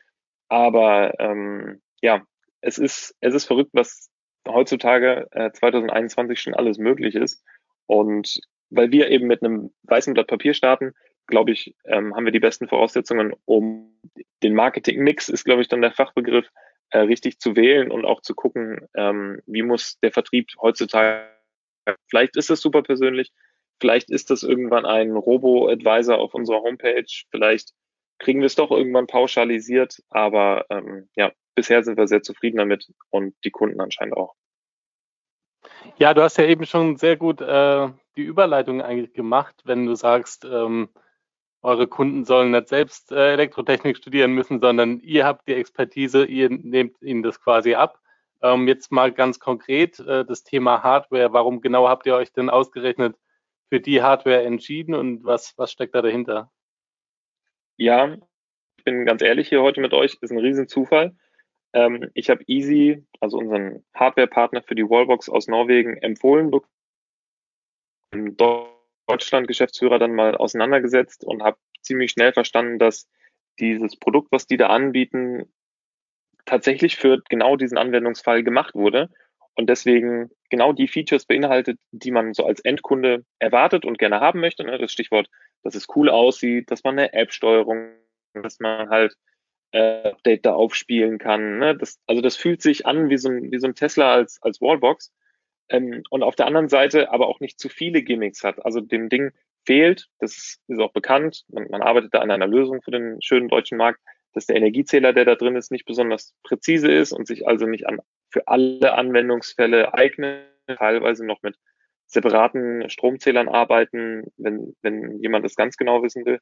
Aber ähm, ja, es ist, es ist verrückt, was heutzutage äh, 2021 schon alles möglich ist. Und weil wir eben mit einem weißen Blatt Papier starten, glaube ich, ähm, haben wir die besten Voraussetzungen, um den Marketing-Mix, ist, glaube ich, dann der Fachbegriff, äh, richtig zu wählen und auch zu gucken, ähm, wie muss der Vertrieb heutzutage, vielleicht ist das super persönlich, vielleicht ist das irgendwann ein Robo-Advisor auf unserer Homepage, vielleicht kriegen wir es doch irgendwann pauschalisiert, aber ähm, ja, bisher sind wir sehr zufrieden damit und die Kunden anscheinend auch. Ja, du hast ja eben schon sehr gut äh, die Überleitung eigentlich gemacht, wenn du sagst, ähm, eure Kunden sollen nicht selbst äh, Elektrotechnik studieren müssen, sondern ihr habt die Expertise, ihr nehmt ihnen das quasi ab. Ähm, jetzt mal ganz konkret äh, das Thema Hardware. Warum genau habt ihr euch denn ausgerechnet für die Hardware entschieden und was, was steckt da dahinter? Ja, ich bin ganz ehrlich hier heute mit euch, ist ein Riesenzufall. Ähm, ich habe Easy, also unseren Hardware-Partner für die Wallbox aus Norwegen, empfohlen bekommen. Deutschland-Geschäftsführer dann mal auseinandergesetzt und habe ziemlich schnell verstanden, dass dieses Produkt, was die da anbieten, tatsächlich für genau diesen Anwendungsfall gemacht wurde und deswegen genau die Features beinhaltet, die man so als Endkunde erwartet und gerne haben möchte. Ne? Das Stichwort, dass es cool aussieht, dass man eine App-Steuerung, dass man halt äh, Update da aufspielen kann. Ne? Das, also das fühlt sich an wie so ein, wie so ein Tesla als, als Wallbox. Ähm, und auf der anderen Seite aber auch nicht zu viele Gimmicks hat. Also dem Ding fehlt, das ist auch bekannt, man, man arbeitet da an einer Lösung für den schönen deutschen Markt, dass der Energiezähler, der da drin ist, nicht besonders präzise ist und sich also nicht an, für alle Anwendungsfälle eignet, teilweise noch mit separaten Stromzählern arbeiten, wenn, wenn jemand das ganz genau wissen will.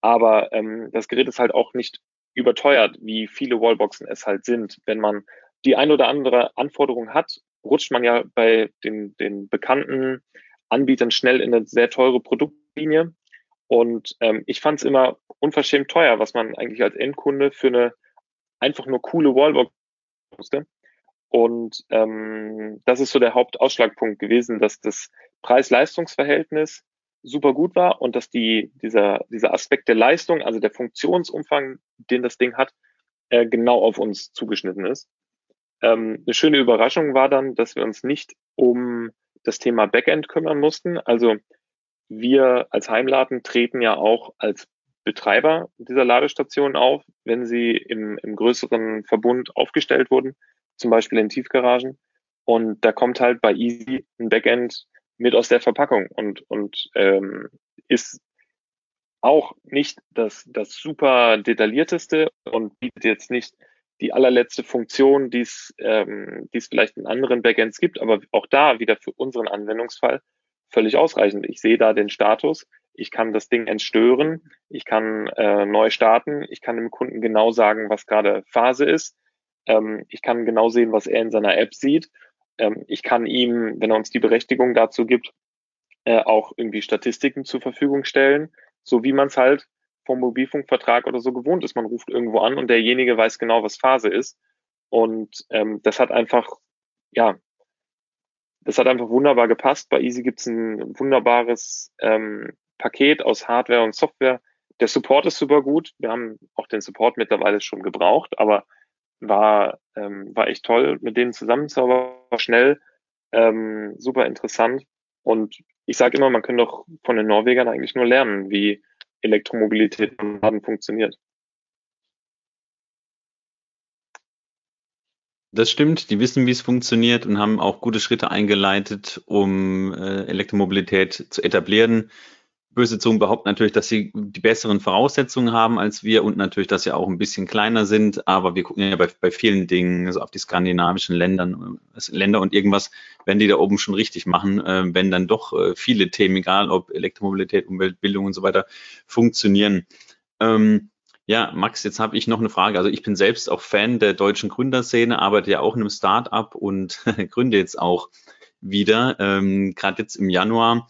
Aber ähm, das Gerät ist halt auch nicht überteuert, wie viele Wallboxen es halt sind. Wenn man die ein oder andere Anforderung hat, rutscht man ja bei den, den bekannten Anbietern schnell in eine sehr teure Produktlinie. Und ähm, ich fand es immer unverschämt teuer, was man eigentlich als Endkunde für eine einfach nur coole Wallbox musste. Und ähm, das ist so der Hauptausschlagpunkt gewesen, dass das Preis-Leistungs-Verhältnis super gut war und dass die, dieser, dieser Aspekt der Leistung, also der Funktionsumfang, den das Ding hat, äh, genau auf uns zugeschnitten ist. Ähm, eine schöne Überraschung war dann, dass wir uns nicht um das Thema Backend kümmern mussten. Also wir als Heimladen treten ja auch als Betreiber dieser Ladestationen auf, wenn sie im, im größeren Verbund aufgestellt wurden, zum Beispiel in Tiefgaragen. Und da kommt halt bei Easy ein Backend mit aus der Verpackung. Und, und ähm, ist auch nicht das, das super detaillierteste und bietet jetzt nicht die allerletzte Funktion, die es ähm, die es vielleicht in anderen Backends gibt, aber auch da wieder für unseren Anwendungsfall völlig ausreichend. Ich sehe da den Status, ich kann das Ding entstören, ich kann äh, neu starten, ich kann dem Kunden genau sagen, was gerade Phase ist, ähm, ich kann genau sehen, was er in seiner App sieht ähm, ich kann ihm, wenn er uns die Berechtigung dazu gibt, äh, auch irgendwie Statistiken zur Verfügung stellen, so wie man es halt vom Mobilfunkvertrag oder so gewohnt ist. Man ruft irgendwo an und derjenige weiß genau, was Phase ist. Und ähm, das hat einfach, ja, das hat einfach wunderbar gepasst. Bei Easy gibt es ein wunderbares ähm, Paket aus Hardware und Software. Der Support ist super gut. Wir haben auch den Support mittlerweile schon gebraucht, aber war, ähm, war echt toll, mit denen zusammenzuarbeiten, schnell, ähm, super interessant. Und ich sage immer, man kann doch von den Norwegern eigentlich nur lernen, wie Elektromobilität im Laden funktioniert. Das stimmt, die wissen, wie es funktioniert und haben auch gute Schritte eingeleitet, um äh, Elektromobilität zu etablieren böse Zungen behaupten natürlich, dass sie die besseren Voraussetzungen haben als wir und natürlich, dass sie auch ein bisschen kleiner sind. Aber wir gucken ja bei, bei vielen Dingen, also auf die skandinavischen Ländern, Länder und irgendwas, wenn die da oben schon richtig machen, äh, wenn dann doch äh, viele Themen, egal ob Elektromobilität, Umweltbildung und so weiter, funktionieren. Ähm, ja, Max, jetzt habe ich noch eine Frage. Also ich bin selbst auch Fan der deutschen Gründerszene, arbeite ja auch in einem Start-up und <laughs> gründe jetzt auch wieder. Ähm, Gerade jetzt im Januar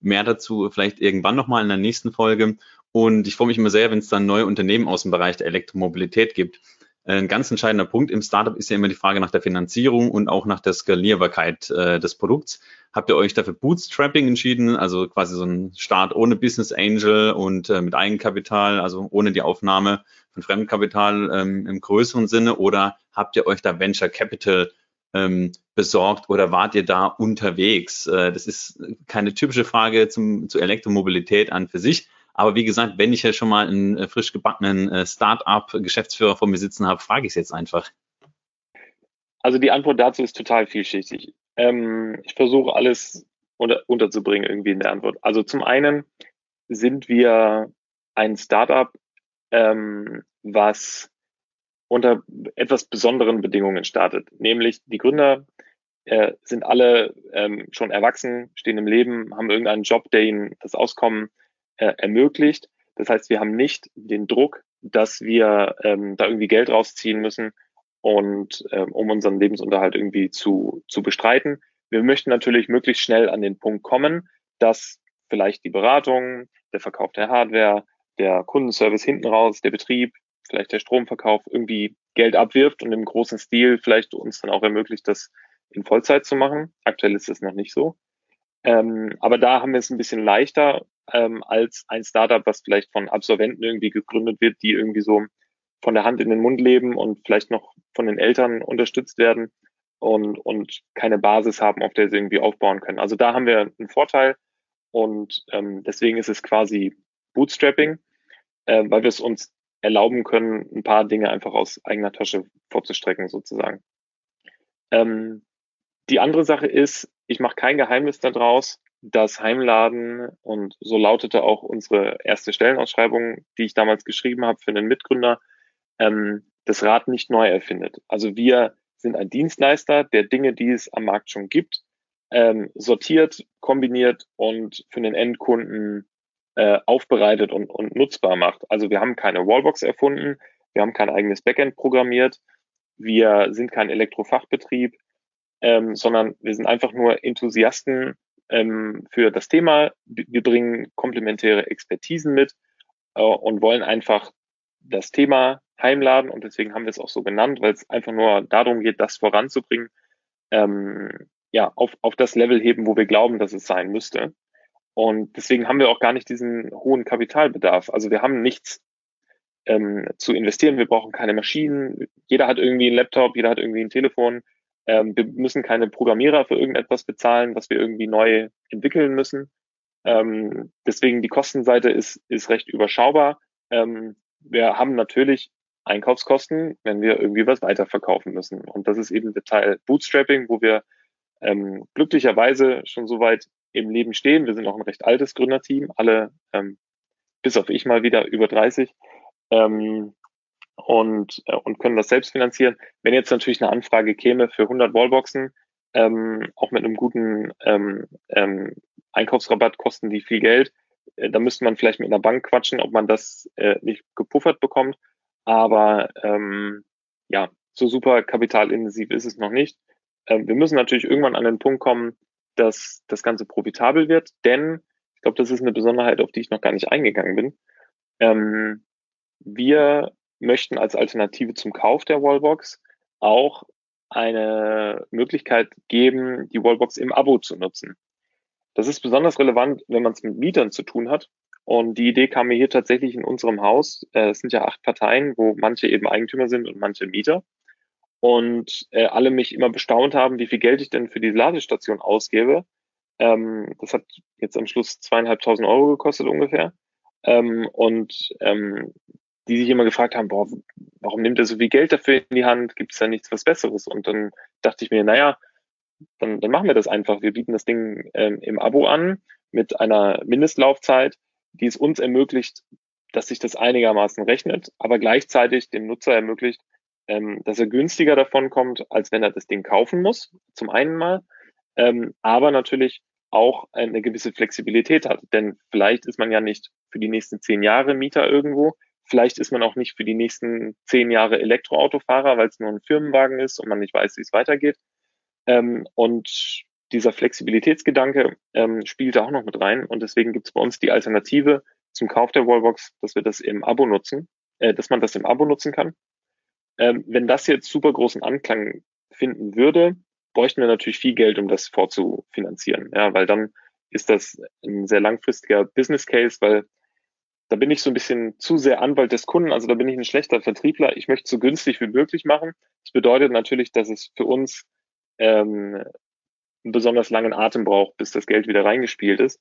Mehr dazu vielleicht irgendwann nochmal in der nächsten Folge. Und ich freue mich immer sehr, wenn es dann neue Unternehmen aus dem Bereich der Elektromobilität gibt. Ein ganz entscheidender Punkt im Startup ist ja immer die Frage nach der Finanzierung und auch nach der Skalierbarkeit äh, des Produkts. Habt ihr euch dafür Bootstrapping entschieden, also quasi so ein Start ohne Business Angel und äh, mit Eigenkapital, also ohne die Aufnahme von Fremdkapital ähm, im größeren Sinne, oder habt ihr euch da Venture Capital ähm, besorgt oder wart ihr da unterwegs? Äh, das ist keine typische Frage zum, zur Elektromobilität an für sich. Aber wie gesagt, wenn ich ja schon mal einen äh, frisch gebackenen äh, Start-up-Geschäftsführer vor mir sitzen habe, frage ich es jetzt einfach. Also die Antwort dazu ist total vielschichtig. Ähm, ich versuche alles unter, unterzubringen irgendwie in der Antwort. Also zum einen sind wir ein Startup, ähm, was unter etwas besonderen Bedingungen startet. Nämlich die Gründer äh, sind alle ähm, schon erwachsen, stehen im Leben, haben irgendeinen Job, der ihnen das Auskommen äh, ermöglicht. Das heißt, wir haben nicht den Druck, dass wir ähm, da irgendwie Geld rausziehen müssen und ähm, um unseren Lebensunterhalt irgendwie zu, zu bestreiten. Wir möchten natürlich möglichst schnell an den Punkt kommen, dass vielleicht die Beratung, der Verkauf der Hardware, der Kundenservice hinten raus, der Betrieb, vielleicht der Stromverkauf irgendwie Geld abwirft und im großen Stil vielleicht uns dann auch ermöglicht, das in Vollzeit zu machen. Aktuell ist es noch nicht so. Ähm, aber da haben wir es ein bisschen leichter ähm, als ein Startup, was vielleicht von Absolventen irgendwie gegründet wird, die irgendwie so von der Hand in den Mund leben und vielleicht noch von den Eltern unterstützt werden und, und keine Basis haben, auf der sie irgendwie aufbauen können. Also da haben wir einen Vorteil und ähm, deswegen ist es quasi Bootstrapping, äh, weil wir es uns erlauben können, ein paar Dinge einfach aus eigener Tasche vorzustrecken, sozusagen. Ähm, die andere Sache ist, ich mache kein Geheimnis daraus, dass Heimladen, und so lautete auch unsere erste Stellenausschreibung, die ich damals geschrieben habe für einen Mitgründer, ähm, das Rad nicht neu erfindet. Also wir sind ein Dienstleister, der Dinge, die es am Markt schon gibt, ähm, sortiert, kombiniert und für den Endkunden äh, aufbereitet und, und nutzbar macht. Also wir haben keine Wallbox erfunden, wir haben kein eigenes Backend programmiert, wir sind kein Elektrofachbetrieb, ähm, sondern wir sind einfach nur Enthusiasten ähm, für das Thema. Wir bringen komplementäre Expertisen mit äh, und wollen einfach das Thema heimladen und deswegen haben wir es auch so genannt, weil es einfach nur darum geht, das voranzubringen, ähm, ja, auf, auf das Level heben, wo wir glauben, dass es sein müsste. Und deswegen haben wir auch gar nicht diesen hohen Kapitalbedarf. Also wir haben nichts ähm, zu investieren. Wir brauchen keine Maschinen. Jeder hat irgendwie einen Laptop, jeder hat irgendwie ein Telefon. Ähm, wir müssen keine Programmierer für irgendetwas bezahlen, was wir irgendwie neu entwickeln müssen. Ähm, deswegen die Kostenseite ist, ist recht überschaubar. Ähm, wir haben natürlich Einkaufskosten, wenn wir irgendwie was weiterverkaufen müssen. Und das ist eben der Teil Bootstrapping, wo wir ähm, glücklicherweise schon so weit im Leben stehen. Wir sind auch ein recht altes Gründerteam, alle ähm, bis auf ich mal wieder über 30 ähm, und, äh, und können das selbst finanzieren. Wenn jetzt natürlich eine Anfrage käme für 100 Wallboxen, ähm, auch mit einem guten ähm, ähm, Einkaufsrabatt kosten die viel Geld, äh, da müsste man vielleicht mit einer Bank quatschen, ob man das äh, nicht gepuffert bekommt. Aber ähm, ja, so super kapitalintensiv ist es noch nicht. Ähm, wir müssen natürlich irgendwann an den Punkt kommen, dass das Ganze profitabel wird, denn ich glaube, das ist eine Besonderheit, auf die ich noch gar nicht eingegangen bin. Ähm, wir möchten als Alternative zum Kauf der Wallbox auch eine Möglichkeit geben, die Wallbox im Abo zu nutzen. Das ist besonders relevant, wenn man es mit Mietern zu tun hat. Und die Idee kam mir hier tatsächlich in unserem Haus. Äh, es sind ja acht Parteien, wo manche eben Eigentümer sind und manche Mieter und äh, alle mich immer bestaunt haben, wie viel Geld ich denn für die Ladestation ausgebe. Ähm, das hat jetzt am Schluss zweieinhalbtausend Euro gekostet ungefähr. Ähm, und ähm, die sich immer gefragt haben, boah, warum nimmt er so viel Geld dafür in die Hand? Gibt es da nichts was Besseres? Und dann dachte ich mir, naja, dann, dann machen wir das einfach. Wir bieten das Ding ähm, im Abo an mit einer Mindestlaufzeit, die es uns ermöglicht, dass sich das einigermaßen rechnet, aber gleichzeitig dem Nutzer ermöglicht, ähm, dass er günstiger davon kommt, als wenn er das Ding kaufen muss, zum einen mal, ähm, aber natürlich auch eine gewisse Flexibilität hat. Denn vielleicht ist man ja nicht für die nächsten zehn Jahre Mieter irgendwo, vielleicht ist man auch nicht für die nächsten zehn Jahre Elektroautofahrer, weil es nur ein Firmenwagen ist und man nicht weiß, wie es weitergeht. Ähm, und dieser Flexibilitätsgedanke ähm, spielt da auch noch mit rein. Und deswegen gibt es bei uns die Alternative zum Kauf der Wallbox, dass wir das im Abo nutzen, äh, dass man das im Abo nutzen kann. Ähm, wenn das jetzt super großen Anklang finden würde, bräuchten wir natürlich viel Geld, um das vorzufinanzieren. Ja, weil dann ist das ein sehr langfristiger Business Case, weil da bin ich so ein bisschen zu sehr Anwalt des Kunden, also da bin ich ein schlechter Vertriebler. Ich möchte so günstig wie möglich machen. Das bedeutet natürlich, dass es für uns ähm, einen besonders langen Atem braucht, bis das Geld wieder reingespielt ist.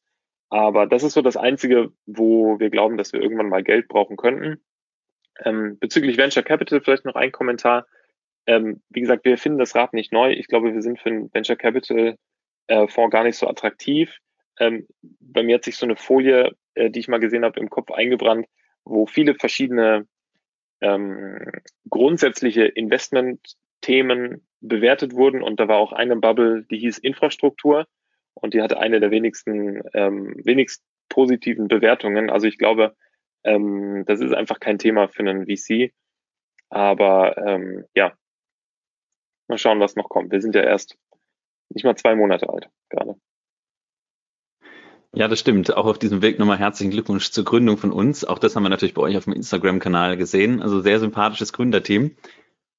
Aber das ist so das Einzige, wo wir glauben, dass wir irgendwann mal Geld brauchen könnten. Ähm, bezüglich Venture Capital vielleicht noch ein Kommentar. Ähm, wie gesagt, wir finden das Rad nicht neu. Ich glaube, wir sind für einen Venture Capital äh, Fonds gar nicht so attraktiv. Ähm, bei mir hat sich so eine Folie, äh, die ich mal gesehen habe, im Kopf eingebrannt, wo viele verschiedene ähm, grundsätzliche Investment-Themen bewertet wurden und da war auch eine Bubble, die hieß Infrastruktur und die hatte eine der wenigsten, ähm, wenigst positiven Bewertungen. Also ich glaube, ähm, das ist einfach kein Thema für einen VC. Aber ähm, ja, mal schauen, was noch kommt. Wir sind ja erst nicht mal zwei Monate alt gerade. Ja, das stimmt. Auch auf diesem Weg nochmal herzlichen Glückwunsch zur Gründung von uns. Auch das haben wir natürlich bei euch auf dem Instagram-Kanal gesehen. Also sehr sympathisches Gründerteam.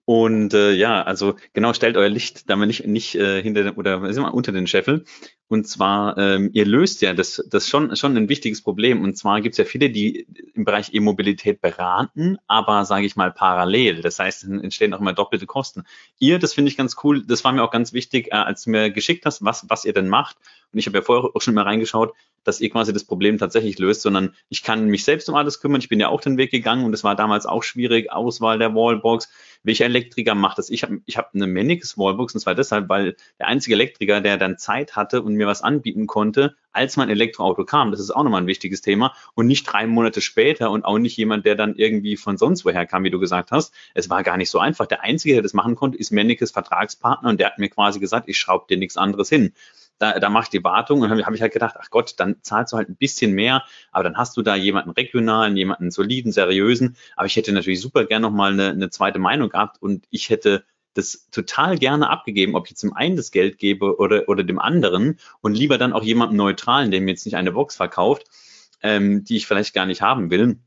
Und äh, ja, also genau, stellt euer Licht damit nicht, nicht äh, hinter oder sind wir unter den Scheffel. Und zwar, ähm, ihr löst ja das, das schon, schon ein wichtiges Problem. Und zwar gibt es ja viele, die im Bereich E-Mobilität beraten, aber sage ich mal parallel. Das heißt, entstehen auch immer doppelte Kosten. Ihr, das finde ich ganz cool, das war mir auch ganz wichtig, äh, als du mir geschickt hast, was, was ihr denn macht. Und ich habe ja vorher auch schon mal reingeschaut, dass ihr quasi das Problem tatsächlich löst, sondern ich kann mich selbst um alles kümmern. Ich bin ja auch den Weg gegangen und es war damals auch schwierig. Auswahl der Wallbox, welcher Elektriker macht das? Ich habe ich hab eine Mennekes Wallbox und zwar deshalb, weil der einzige Elektriker, der dann Zeit hatte und mir was anbieten konnte, als mein Elektroauto kam, das ist auch nochmal ein wichtiges Thema und nicht drei Monate später und auch nicht jemand, der dann irgendwie von sonst woher kam, wie du gesagt hast. Es war gar nicht so einfach. Der einzige, der das machen konnte, ist Mennekes Vertragspartner und der hat mir quasi gesagt, ich schraube dir nichts anderes hin da, da mache ich die Wartung und habe hab ich halt gedacht, ach Gott, dann zahlst du halt ein bisschen mehr, aber dann hast du da jemanden regionalen, jemanden soliden, seriösen. Aber ich hätte natürlich super gern nochmal eine, eine zweite Meinung gehabt und ich hätte das total gerne abgegeben, ob ich dem einen das Geld gebe oder, oder dem anderen und lieber dann auch jemandem Neutralen, der mir jetzt nicht eine Box verkauft, ähm, die ich vielleicht gar nicht haben will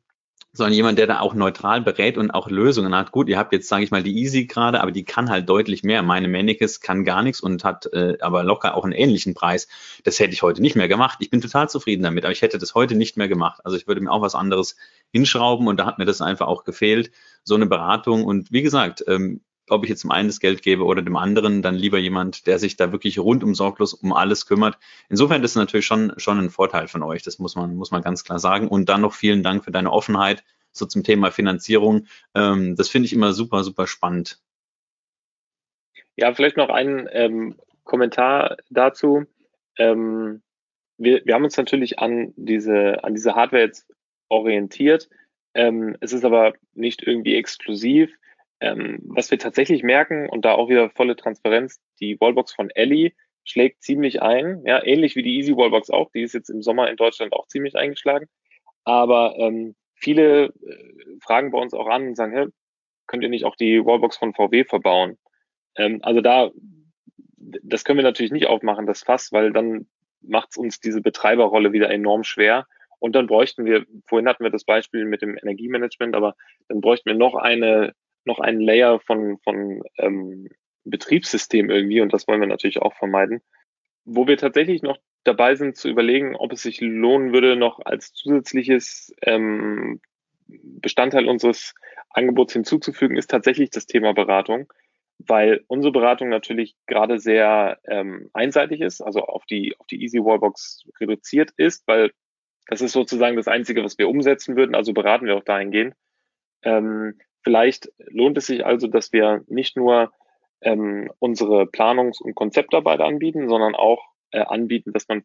sondern jemand, der da auch neutral berät und auch Lösungen hat. Gut, ihr habt jetzt, sage ich mal, die Easy gerade, aber die kann halt deutlich mehr. Meine Mannekes kann gar nichts und hat äh, aber locker auch einen ähnlichen Preis. Das hätte ich heute nicht mehr gemacht. Ich bin total zufrieden damit, aber ich hätte das heute nicht mehr gemacht. Also ich würde mir auch was anderes hinschrauben und da hat mir das einfach auch gefehlt, so eine Beratung. Und wie gesagt, ähm, ob ich jetzt dem einen das Geld gebe oder dem anderen, dann lieber jemand, der sich da wirklich rundum sorglos um alles kümmert. Insofern ist es natürlich schon, schon ein Vorteil von euch. Das muss man, muss man ganz klar sagen. Und dann noch vielen Dank für deine Offenheit so zum Thema Finanzierung. Ähm, das finde ich immer super, super spannend. Ja, vielleicht noch ein ähm, Kommentar dazu. Ähm, wir, wir haben uns natürlich an diese, an diese Hardware jetzt orientiert. Ähm, es ist aber nicht irgendwie exklusiv. Ähm, was wir tatsächlich merken, und da auch wieder volle Transparenz, die Wallbox von Ellie schlägt ziemlich ein, ja, ähnlich wie die Easy Wallbox auch, die ist jetzt im Sommer in Deutschland auch ziemlich eingeschlagen. Aber ähm, viele äh, fragen bei uns auch an und sagen, hey, könnt ihr nicht auch die Wallbox von VW verbauen? Ähm, also da, das können wir natürlich nicht aufmachen, das Fass, weil dann macht es uns diese Betreiberrolle wieder enorm schwer. Und dann bräuchten wir, vorhin hatten wir das Beispiel mit dem Energiemanagement, aber dann bräuchten wir noch eine noch einen Layer von, von ähm, Betriebssystem irgendwie und das wollen wir natürlich auch vermeiden. Wo wir tatsächlich noch dabei sind zu überlegen, ob es sich lohnen würde, noch als zusätzliches ähm, Bestandteil unseres Angebots hinzuzufügen, ist tatsächlich das Thema Beratung, weil unsere Beratung natürlich gerade sehr ähm, einseitig ist, also auf die, auf die Easy Wallbox reduziert ist, weil das ist sozusagen das Einzige, was wir umsetzen würden, also beraten wir auch dahingehend. Ähm, Vielleicht lohnt es sich also, dass wir nicht nur ähm, unsere Planungs- und Konzeptarbeit anbieten, sondern auch äh, anbieten, dass man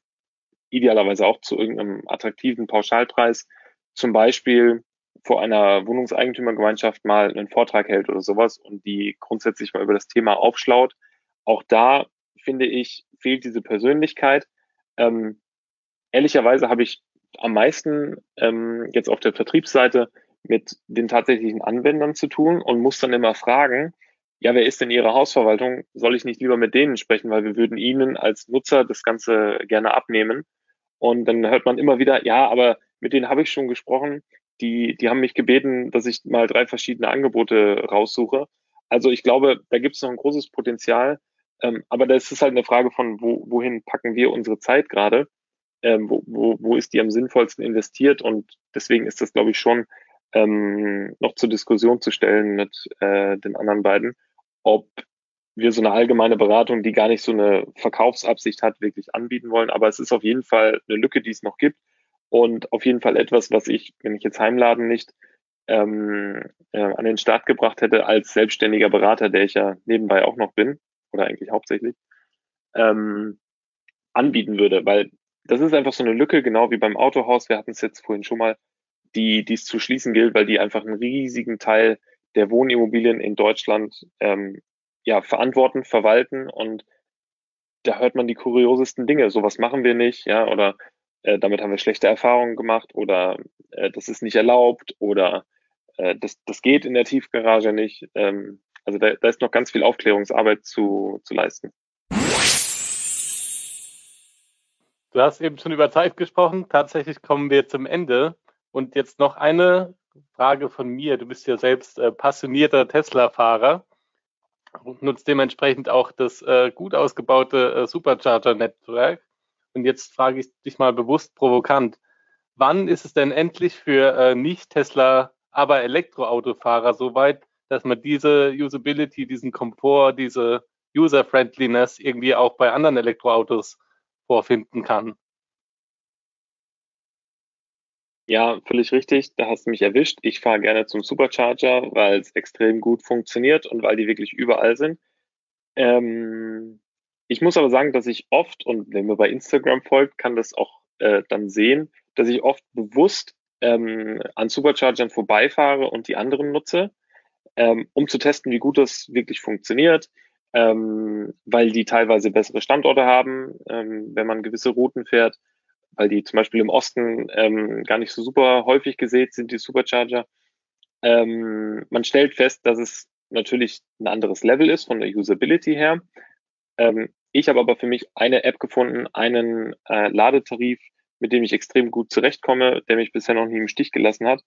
idealerweise auch zu irgendeinem attraktiven Pauschalpreis zum Beispiel vor einer Wohnungseigentümergemeinschaft mal einen Vortrag hält oder sowas und die grundsätzlich mal über das Thema aufschlaut. Auch da finde ich, fehlt diese Persönlichkeit. Ähm, ehrlicherweise habe ich am meisten ähm, jetzt auf der Vertriebsseite mit den tatsächlichen Anwendern zu tun und muss dann immer fragen, ja, wer ist denn Ihre Hausverwaltung? Soll ich nicht lieber mit denen sprechen, weil wir würden Ihnen als Nutzer das Ganze gerne abnehmen. Und dann hört man immer wieder, ja, aber mit denen habe ich schon gesprochen. Die, die haben mich gebeten, dass ich mal drei verschiedene Angebote raussuche. Also ich glaube, da gibt es noch ein großes Potenzial. Ähm, aber das ist halt eine Frage von, wo, wohin packen wir unsere Zeit gerade? Ähm, wo, wo, wo ist die am sinnvollsten investiert? Und deswegen ist das, glaube ich, schon ähm, noch zur Diskussion zu stellen mit äh, den anderen beiden, ob wir so eine allgemeine Beratung, die gar nicht so eine Verkaufsabsicht hat, wirklich anbieten wollen. Aber es ist auf jeden Fall eine Lücke, die es noch gibt und auf jeden Fall etwas, was ich, wenn ich jetzt Heimladen nicht ähm, äh, an den Start gebracht hätte, als selbstständiger Berater, der ich ja nebenbei auch noch bin, oder eigentlich hauptsächlich, ähm, anbieten würde, weil das ist einfach so eine Lücke, genau wie beim Autohaus. Wir hatten es jetzt vorhin schon mal die die es zu schließen gilt, weil die einfach einen riesigen Teil der Wohnimmobilien in Deutschland ähm, ja, verantworten, verwalten und da hört man die kuriosesten Dinge. Sowas machen wir nicht, ja, oder äh, damit haben wir schlechte Erfahrungen gemacht oder äh, das ist nicht erlaubt oder äh, das, das geht in der Tiefgarage nicht. Ähm, also da, da ist noch ganz viel Aufklärungsarbeit zu, zu leisten. Du hast eben schon über Zeit gesprochen. Tatsächlich kommen wir zum Ende. Und jetzt noch eine Frage von mir. Du bist ja selbst äh, passionierter Tesla-Fahrer und nutzt dementsprechend auch das äh, gut ausgebaute äh, Supercharger-Netzwerk. Und jetzt frage ich dich mal bewusst provokant. Wann ist es denn endlich für äh, Nicht-Tesla, aber Elektroautofahrer so weit, dass man diese Usability, diesen Komfort, diese User-Friendliness irgendwie auch bei anderen Elektroautos vorfinden kann? Ja, völlig richtig. Da hast du mich erwischt. Ich fahre gerne zum Supercharger, weil es extrem gut funktioniert und weil die wirklich überall sind. Ähm, ich muss aber sagen, dass ich oft, und wenn mir bei Instagram folgt, kann das auch äh, dann sehen, dass ich oft bewusst ähm, an Superchargern vorbeifahre und die anderen nutze, ähm, um zu testen, wie gut das wirklich funktioniert, ähm, weil die teilweise bessere Standorte haben, ähm, wenn man gewisse Routen fährt weil die zum Beispiel im Osten ähm, gar nicht so super häufig gesät sind, die Supercharger. Ähm, man stellt fest, dass es natürlich ein anderes Level ist von der Usability her. Ähm, ich habe aber für mich eine App gefunden, einen äh, Ladetarif, mit dem ich extrem gut zurechtkomme, der mich bisher noch nie im Stich gelassen hat,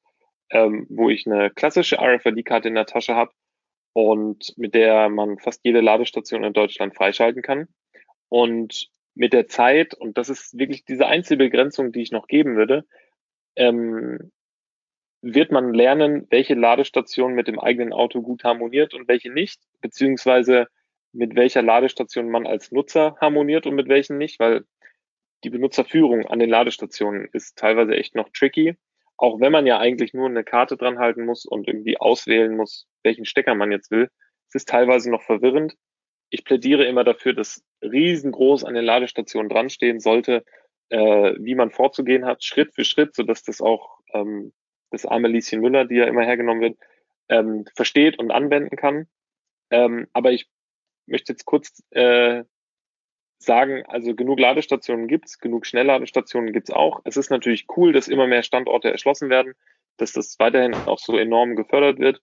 ähm, wo ich eine klassische RFID-Karte in der Tasche habe und mit der man fast jede Ladestation in Deutschland freischalten kann. Und mit der Zeit, und das ist wirklich diese Einzelbegrenzung, die ich noch geben würde, ähm, wird man lernen, welche Ladestation mit dem eigenen Auto gut harmoniert und welche nicht, beziehungsweise mit welcher Ladestation man als Nutzer harmoniert und mit welchen nicht, weil die Benutzerführung an den Ladestationen ist teilweise echt noch tricky. Auch wenn man ja eigentlich nur eine Karte dran halten muss und irgendwie auswählen muss, welchen Stecker man jetzt will. Es ist teilweise noch verwirrend ich plädiere immer dafür, dass riesengroß an den Ladestationen dranstehen sollte, äh, wie man vorzugehen hat, Schritt für Schritt, so dass das auch ähm, das arme Lieschen Müller, die ja immer hergenommen wird, ähm, versteht und anwenden kann. Ähm, aber ich möchte jetzt kurz äh, sagen, also genug Ladestationen gibt's, genug Schnellladestationen gibt's auch. Es ist natürlich cool, dass immer mehr Standorte erschlossen werden, dass das weiterhin auch so enorm gefördert wird.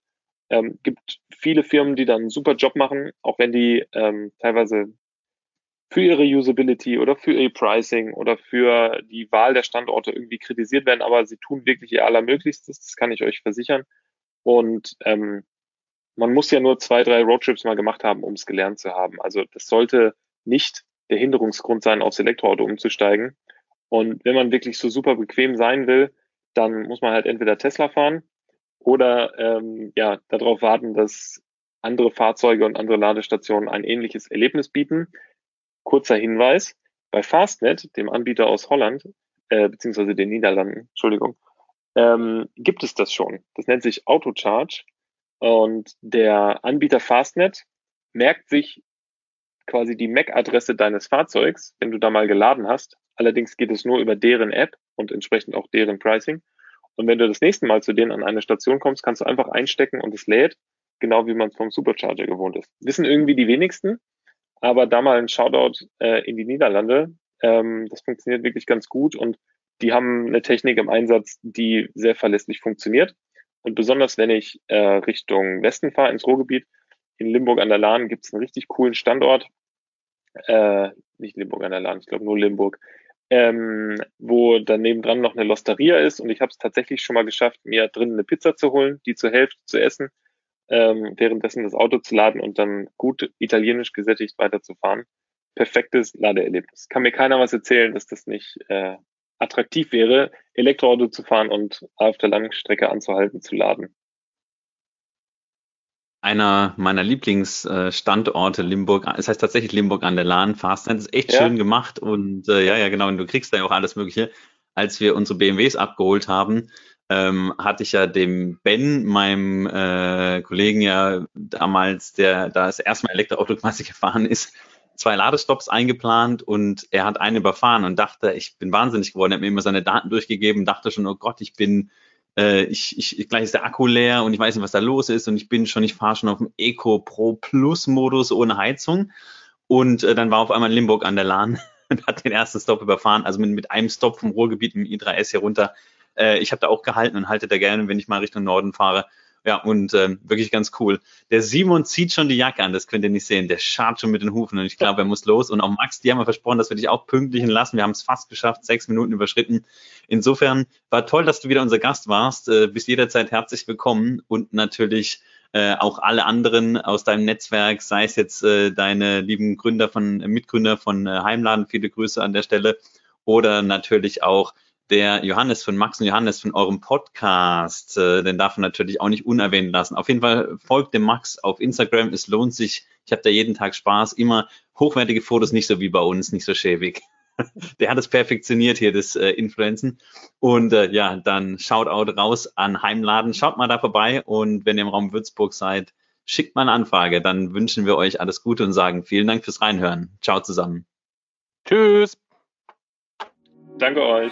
Ähm, gibt viele Firmen, die dann einen super Job machen, auch wenn die ähm, teilweise für ihre Usability oder für ihr Pricing oder für die Wahl der Standorte irgendwie kritisiert werden, aber sie tun wirklich ihr Allermöglichstes, das kann ich euch versichern. Und ähm, man muss ja nur zwei, drei Roadtrips mal gemacht haben, um es gelernt zu haben. Also das sollte nicht der Hinderungsgrund sein, aufs Elektroauto umzusteigen. Und wenn man wirklich so super bequem sein will, dann muss man halt entweder Tesla fahren oder ähm, ja, darauf warten, dass andere Fahrzeuge und andere Ladestationen ein ähnliches Erlebnis bieten. Kurzer Hinweis, bei Fastnet, dem Anbieter aus Holland, äh, beziehungsweise den Niederlanden, Entschuldigung, ähm, gibt es das schon. Das nennt sich Autocharge und der Anbieter Fastnet merkt sich quasi die MAC-Adresse deines Fahrzeugs, wenn du da mal geladen hast. Allerdings geht es nur über deren App und entsprechend auch deren Pricing. Und wenn du das nächste Mal zu denen an eine Station kommst, kannst du einfach einstecken und es lädt, genau wie man es vom Supercharger gewohnt ist. Wissen irgendwie die wenigsten, aber da mal ein Shoutout äh, in die Niederlande. Ähm, das funktioniert wirklich ganz gut und die haben eine Technik im Einsatz, die sehr verlässlich funktioniert. Und besonders wenn ich äh, Richtung Westen fahre, ins Ruhrgebiet, in Limburg an der Lahn gibt es einen richtig coolen Standort. Äh, nicht Limburg an der Lahn, ich glaube nur Limburg ähm, wo daneben dran noch eine Losteria ist und ich habe es tatsächlich schon mal geschafft, mir drinnen eine Pizza zu holen, die zur Hälfte zu essen, ähm, währenddessen das Auto zu laden und dann gut italienisch gesättigt weiterzufahren. Perfektes Ladeerlebnis. Kann mir keiner was erzählen, dass das nicht äh, attraktiv wäre, Elektroauto zu fahren und auf der Langstrecke anzuhalten zu laden einer meiner Lieblingsstandorte Limburg. Es heißt tatsächlich Limburg an der Lahn. Fastnet ist echt ja. schön gemacht und äh, ja, ja, genau. Und du kriegst da ja auch alles Mögliche. Als wir unsere BMWs abgeholt haben, ähm, hatte ich ja dem Ben, meinem äh, Kollegen ja damals, der da das erste Mal Elektroauto <laughs> quasi gefahren ist, zwei Ladestops eingeplant und er hat einen überfahren und dachte, ich bin wahnsinnig geworden. Er hat mir immer seine Daten durchgegeben, dachte schon, oh Gott, ich bin äh, ich, ich, gleich ist der Akku leer und ich weiß nicht, was da los ist und ich bin schon, ich fahre schon auf dem Eco Pro Plus Modus ohne Heizung und äh, dann war auf einmal Limburg an der Lahn <laughs> und hat den ersten Stop überfahren, also mit, mit einem Stop vom Ruhrgebiet im i3S hier runter. Äh, ich habe da auch gehalten und halte da gerne, wenn ich mal Richtung Norden fahre. Ja, und ähm, wirklich ganz cool. Der Simon zieht schon die Jacke an, das könnt ihr nicht sehen. Der schart schon mit den Hufen und ich glaube, er muss los. Und auch Max, die haben wir versprochen, dass wir dich auch pünktlich lassen. Wir haben es fast geschafft, sechs Minuten überschritten. Insofern war toll, dass du wieder unser Gast warst. Äh, bist jederzeit herzlich willkommen und natürlich äh, auch alle anderen aus deinem Netzwerk, sei es jetzt äh, deine lieben Gründer von äh, Mitgründer von äh, Heimladen, viele Grüße an der Stelle, oder natürlich auch der Johannes von Max und Johannes von eurem Podcast, äh, den darf man natürlich auch nicht unerwähnt lassen. Auf jeden Fall folgt dem Max auf Instagram, es lohnt sich. Ich habe da jeden Tag Spaß, immer hochwertige Fotos, nicht so wie bei uns, nicht so schäbig. <laughs> der hat es perfektioniert hier, das äh, Influenzen. Und äh, ja, dann Shoutout raus an Heimladen. Schaut mal da vorbei und wenn ihr im Raum Würzburg seid, schickt mal eine Anfrage. Dann wünschen wir euch alles Gute und sagen vielen Dank fürs Reinhören. Ciao zusammen. Tschüss. Danke euch.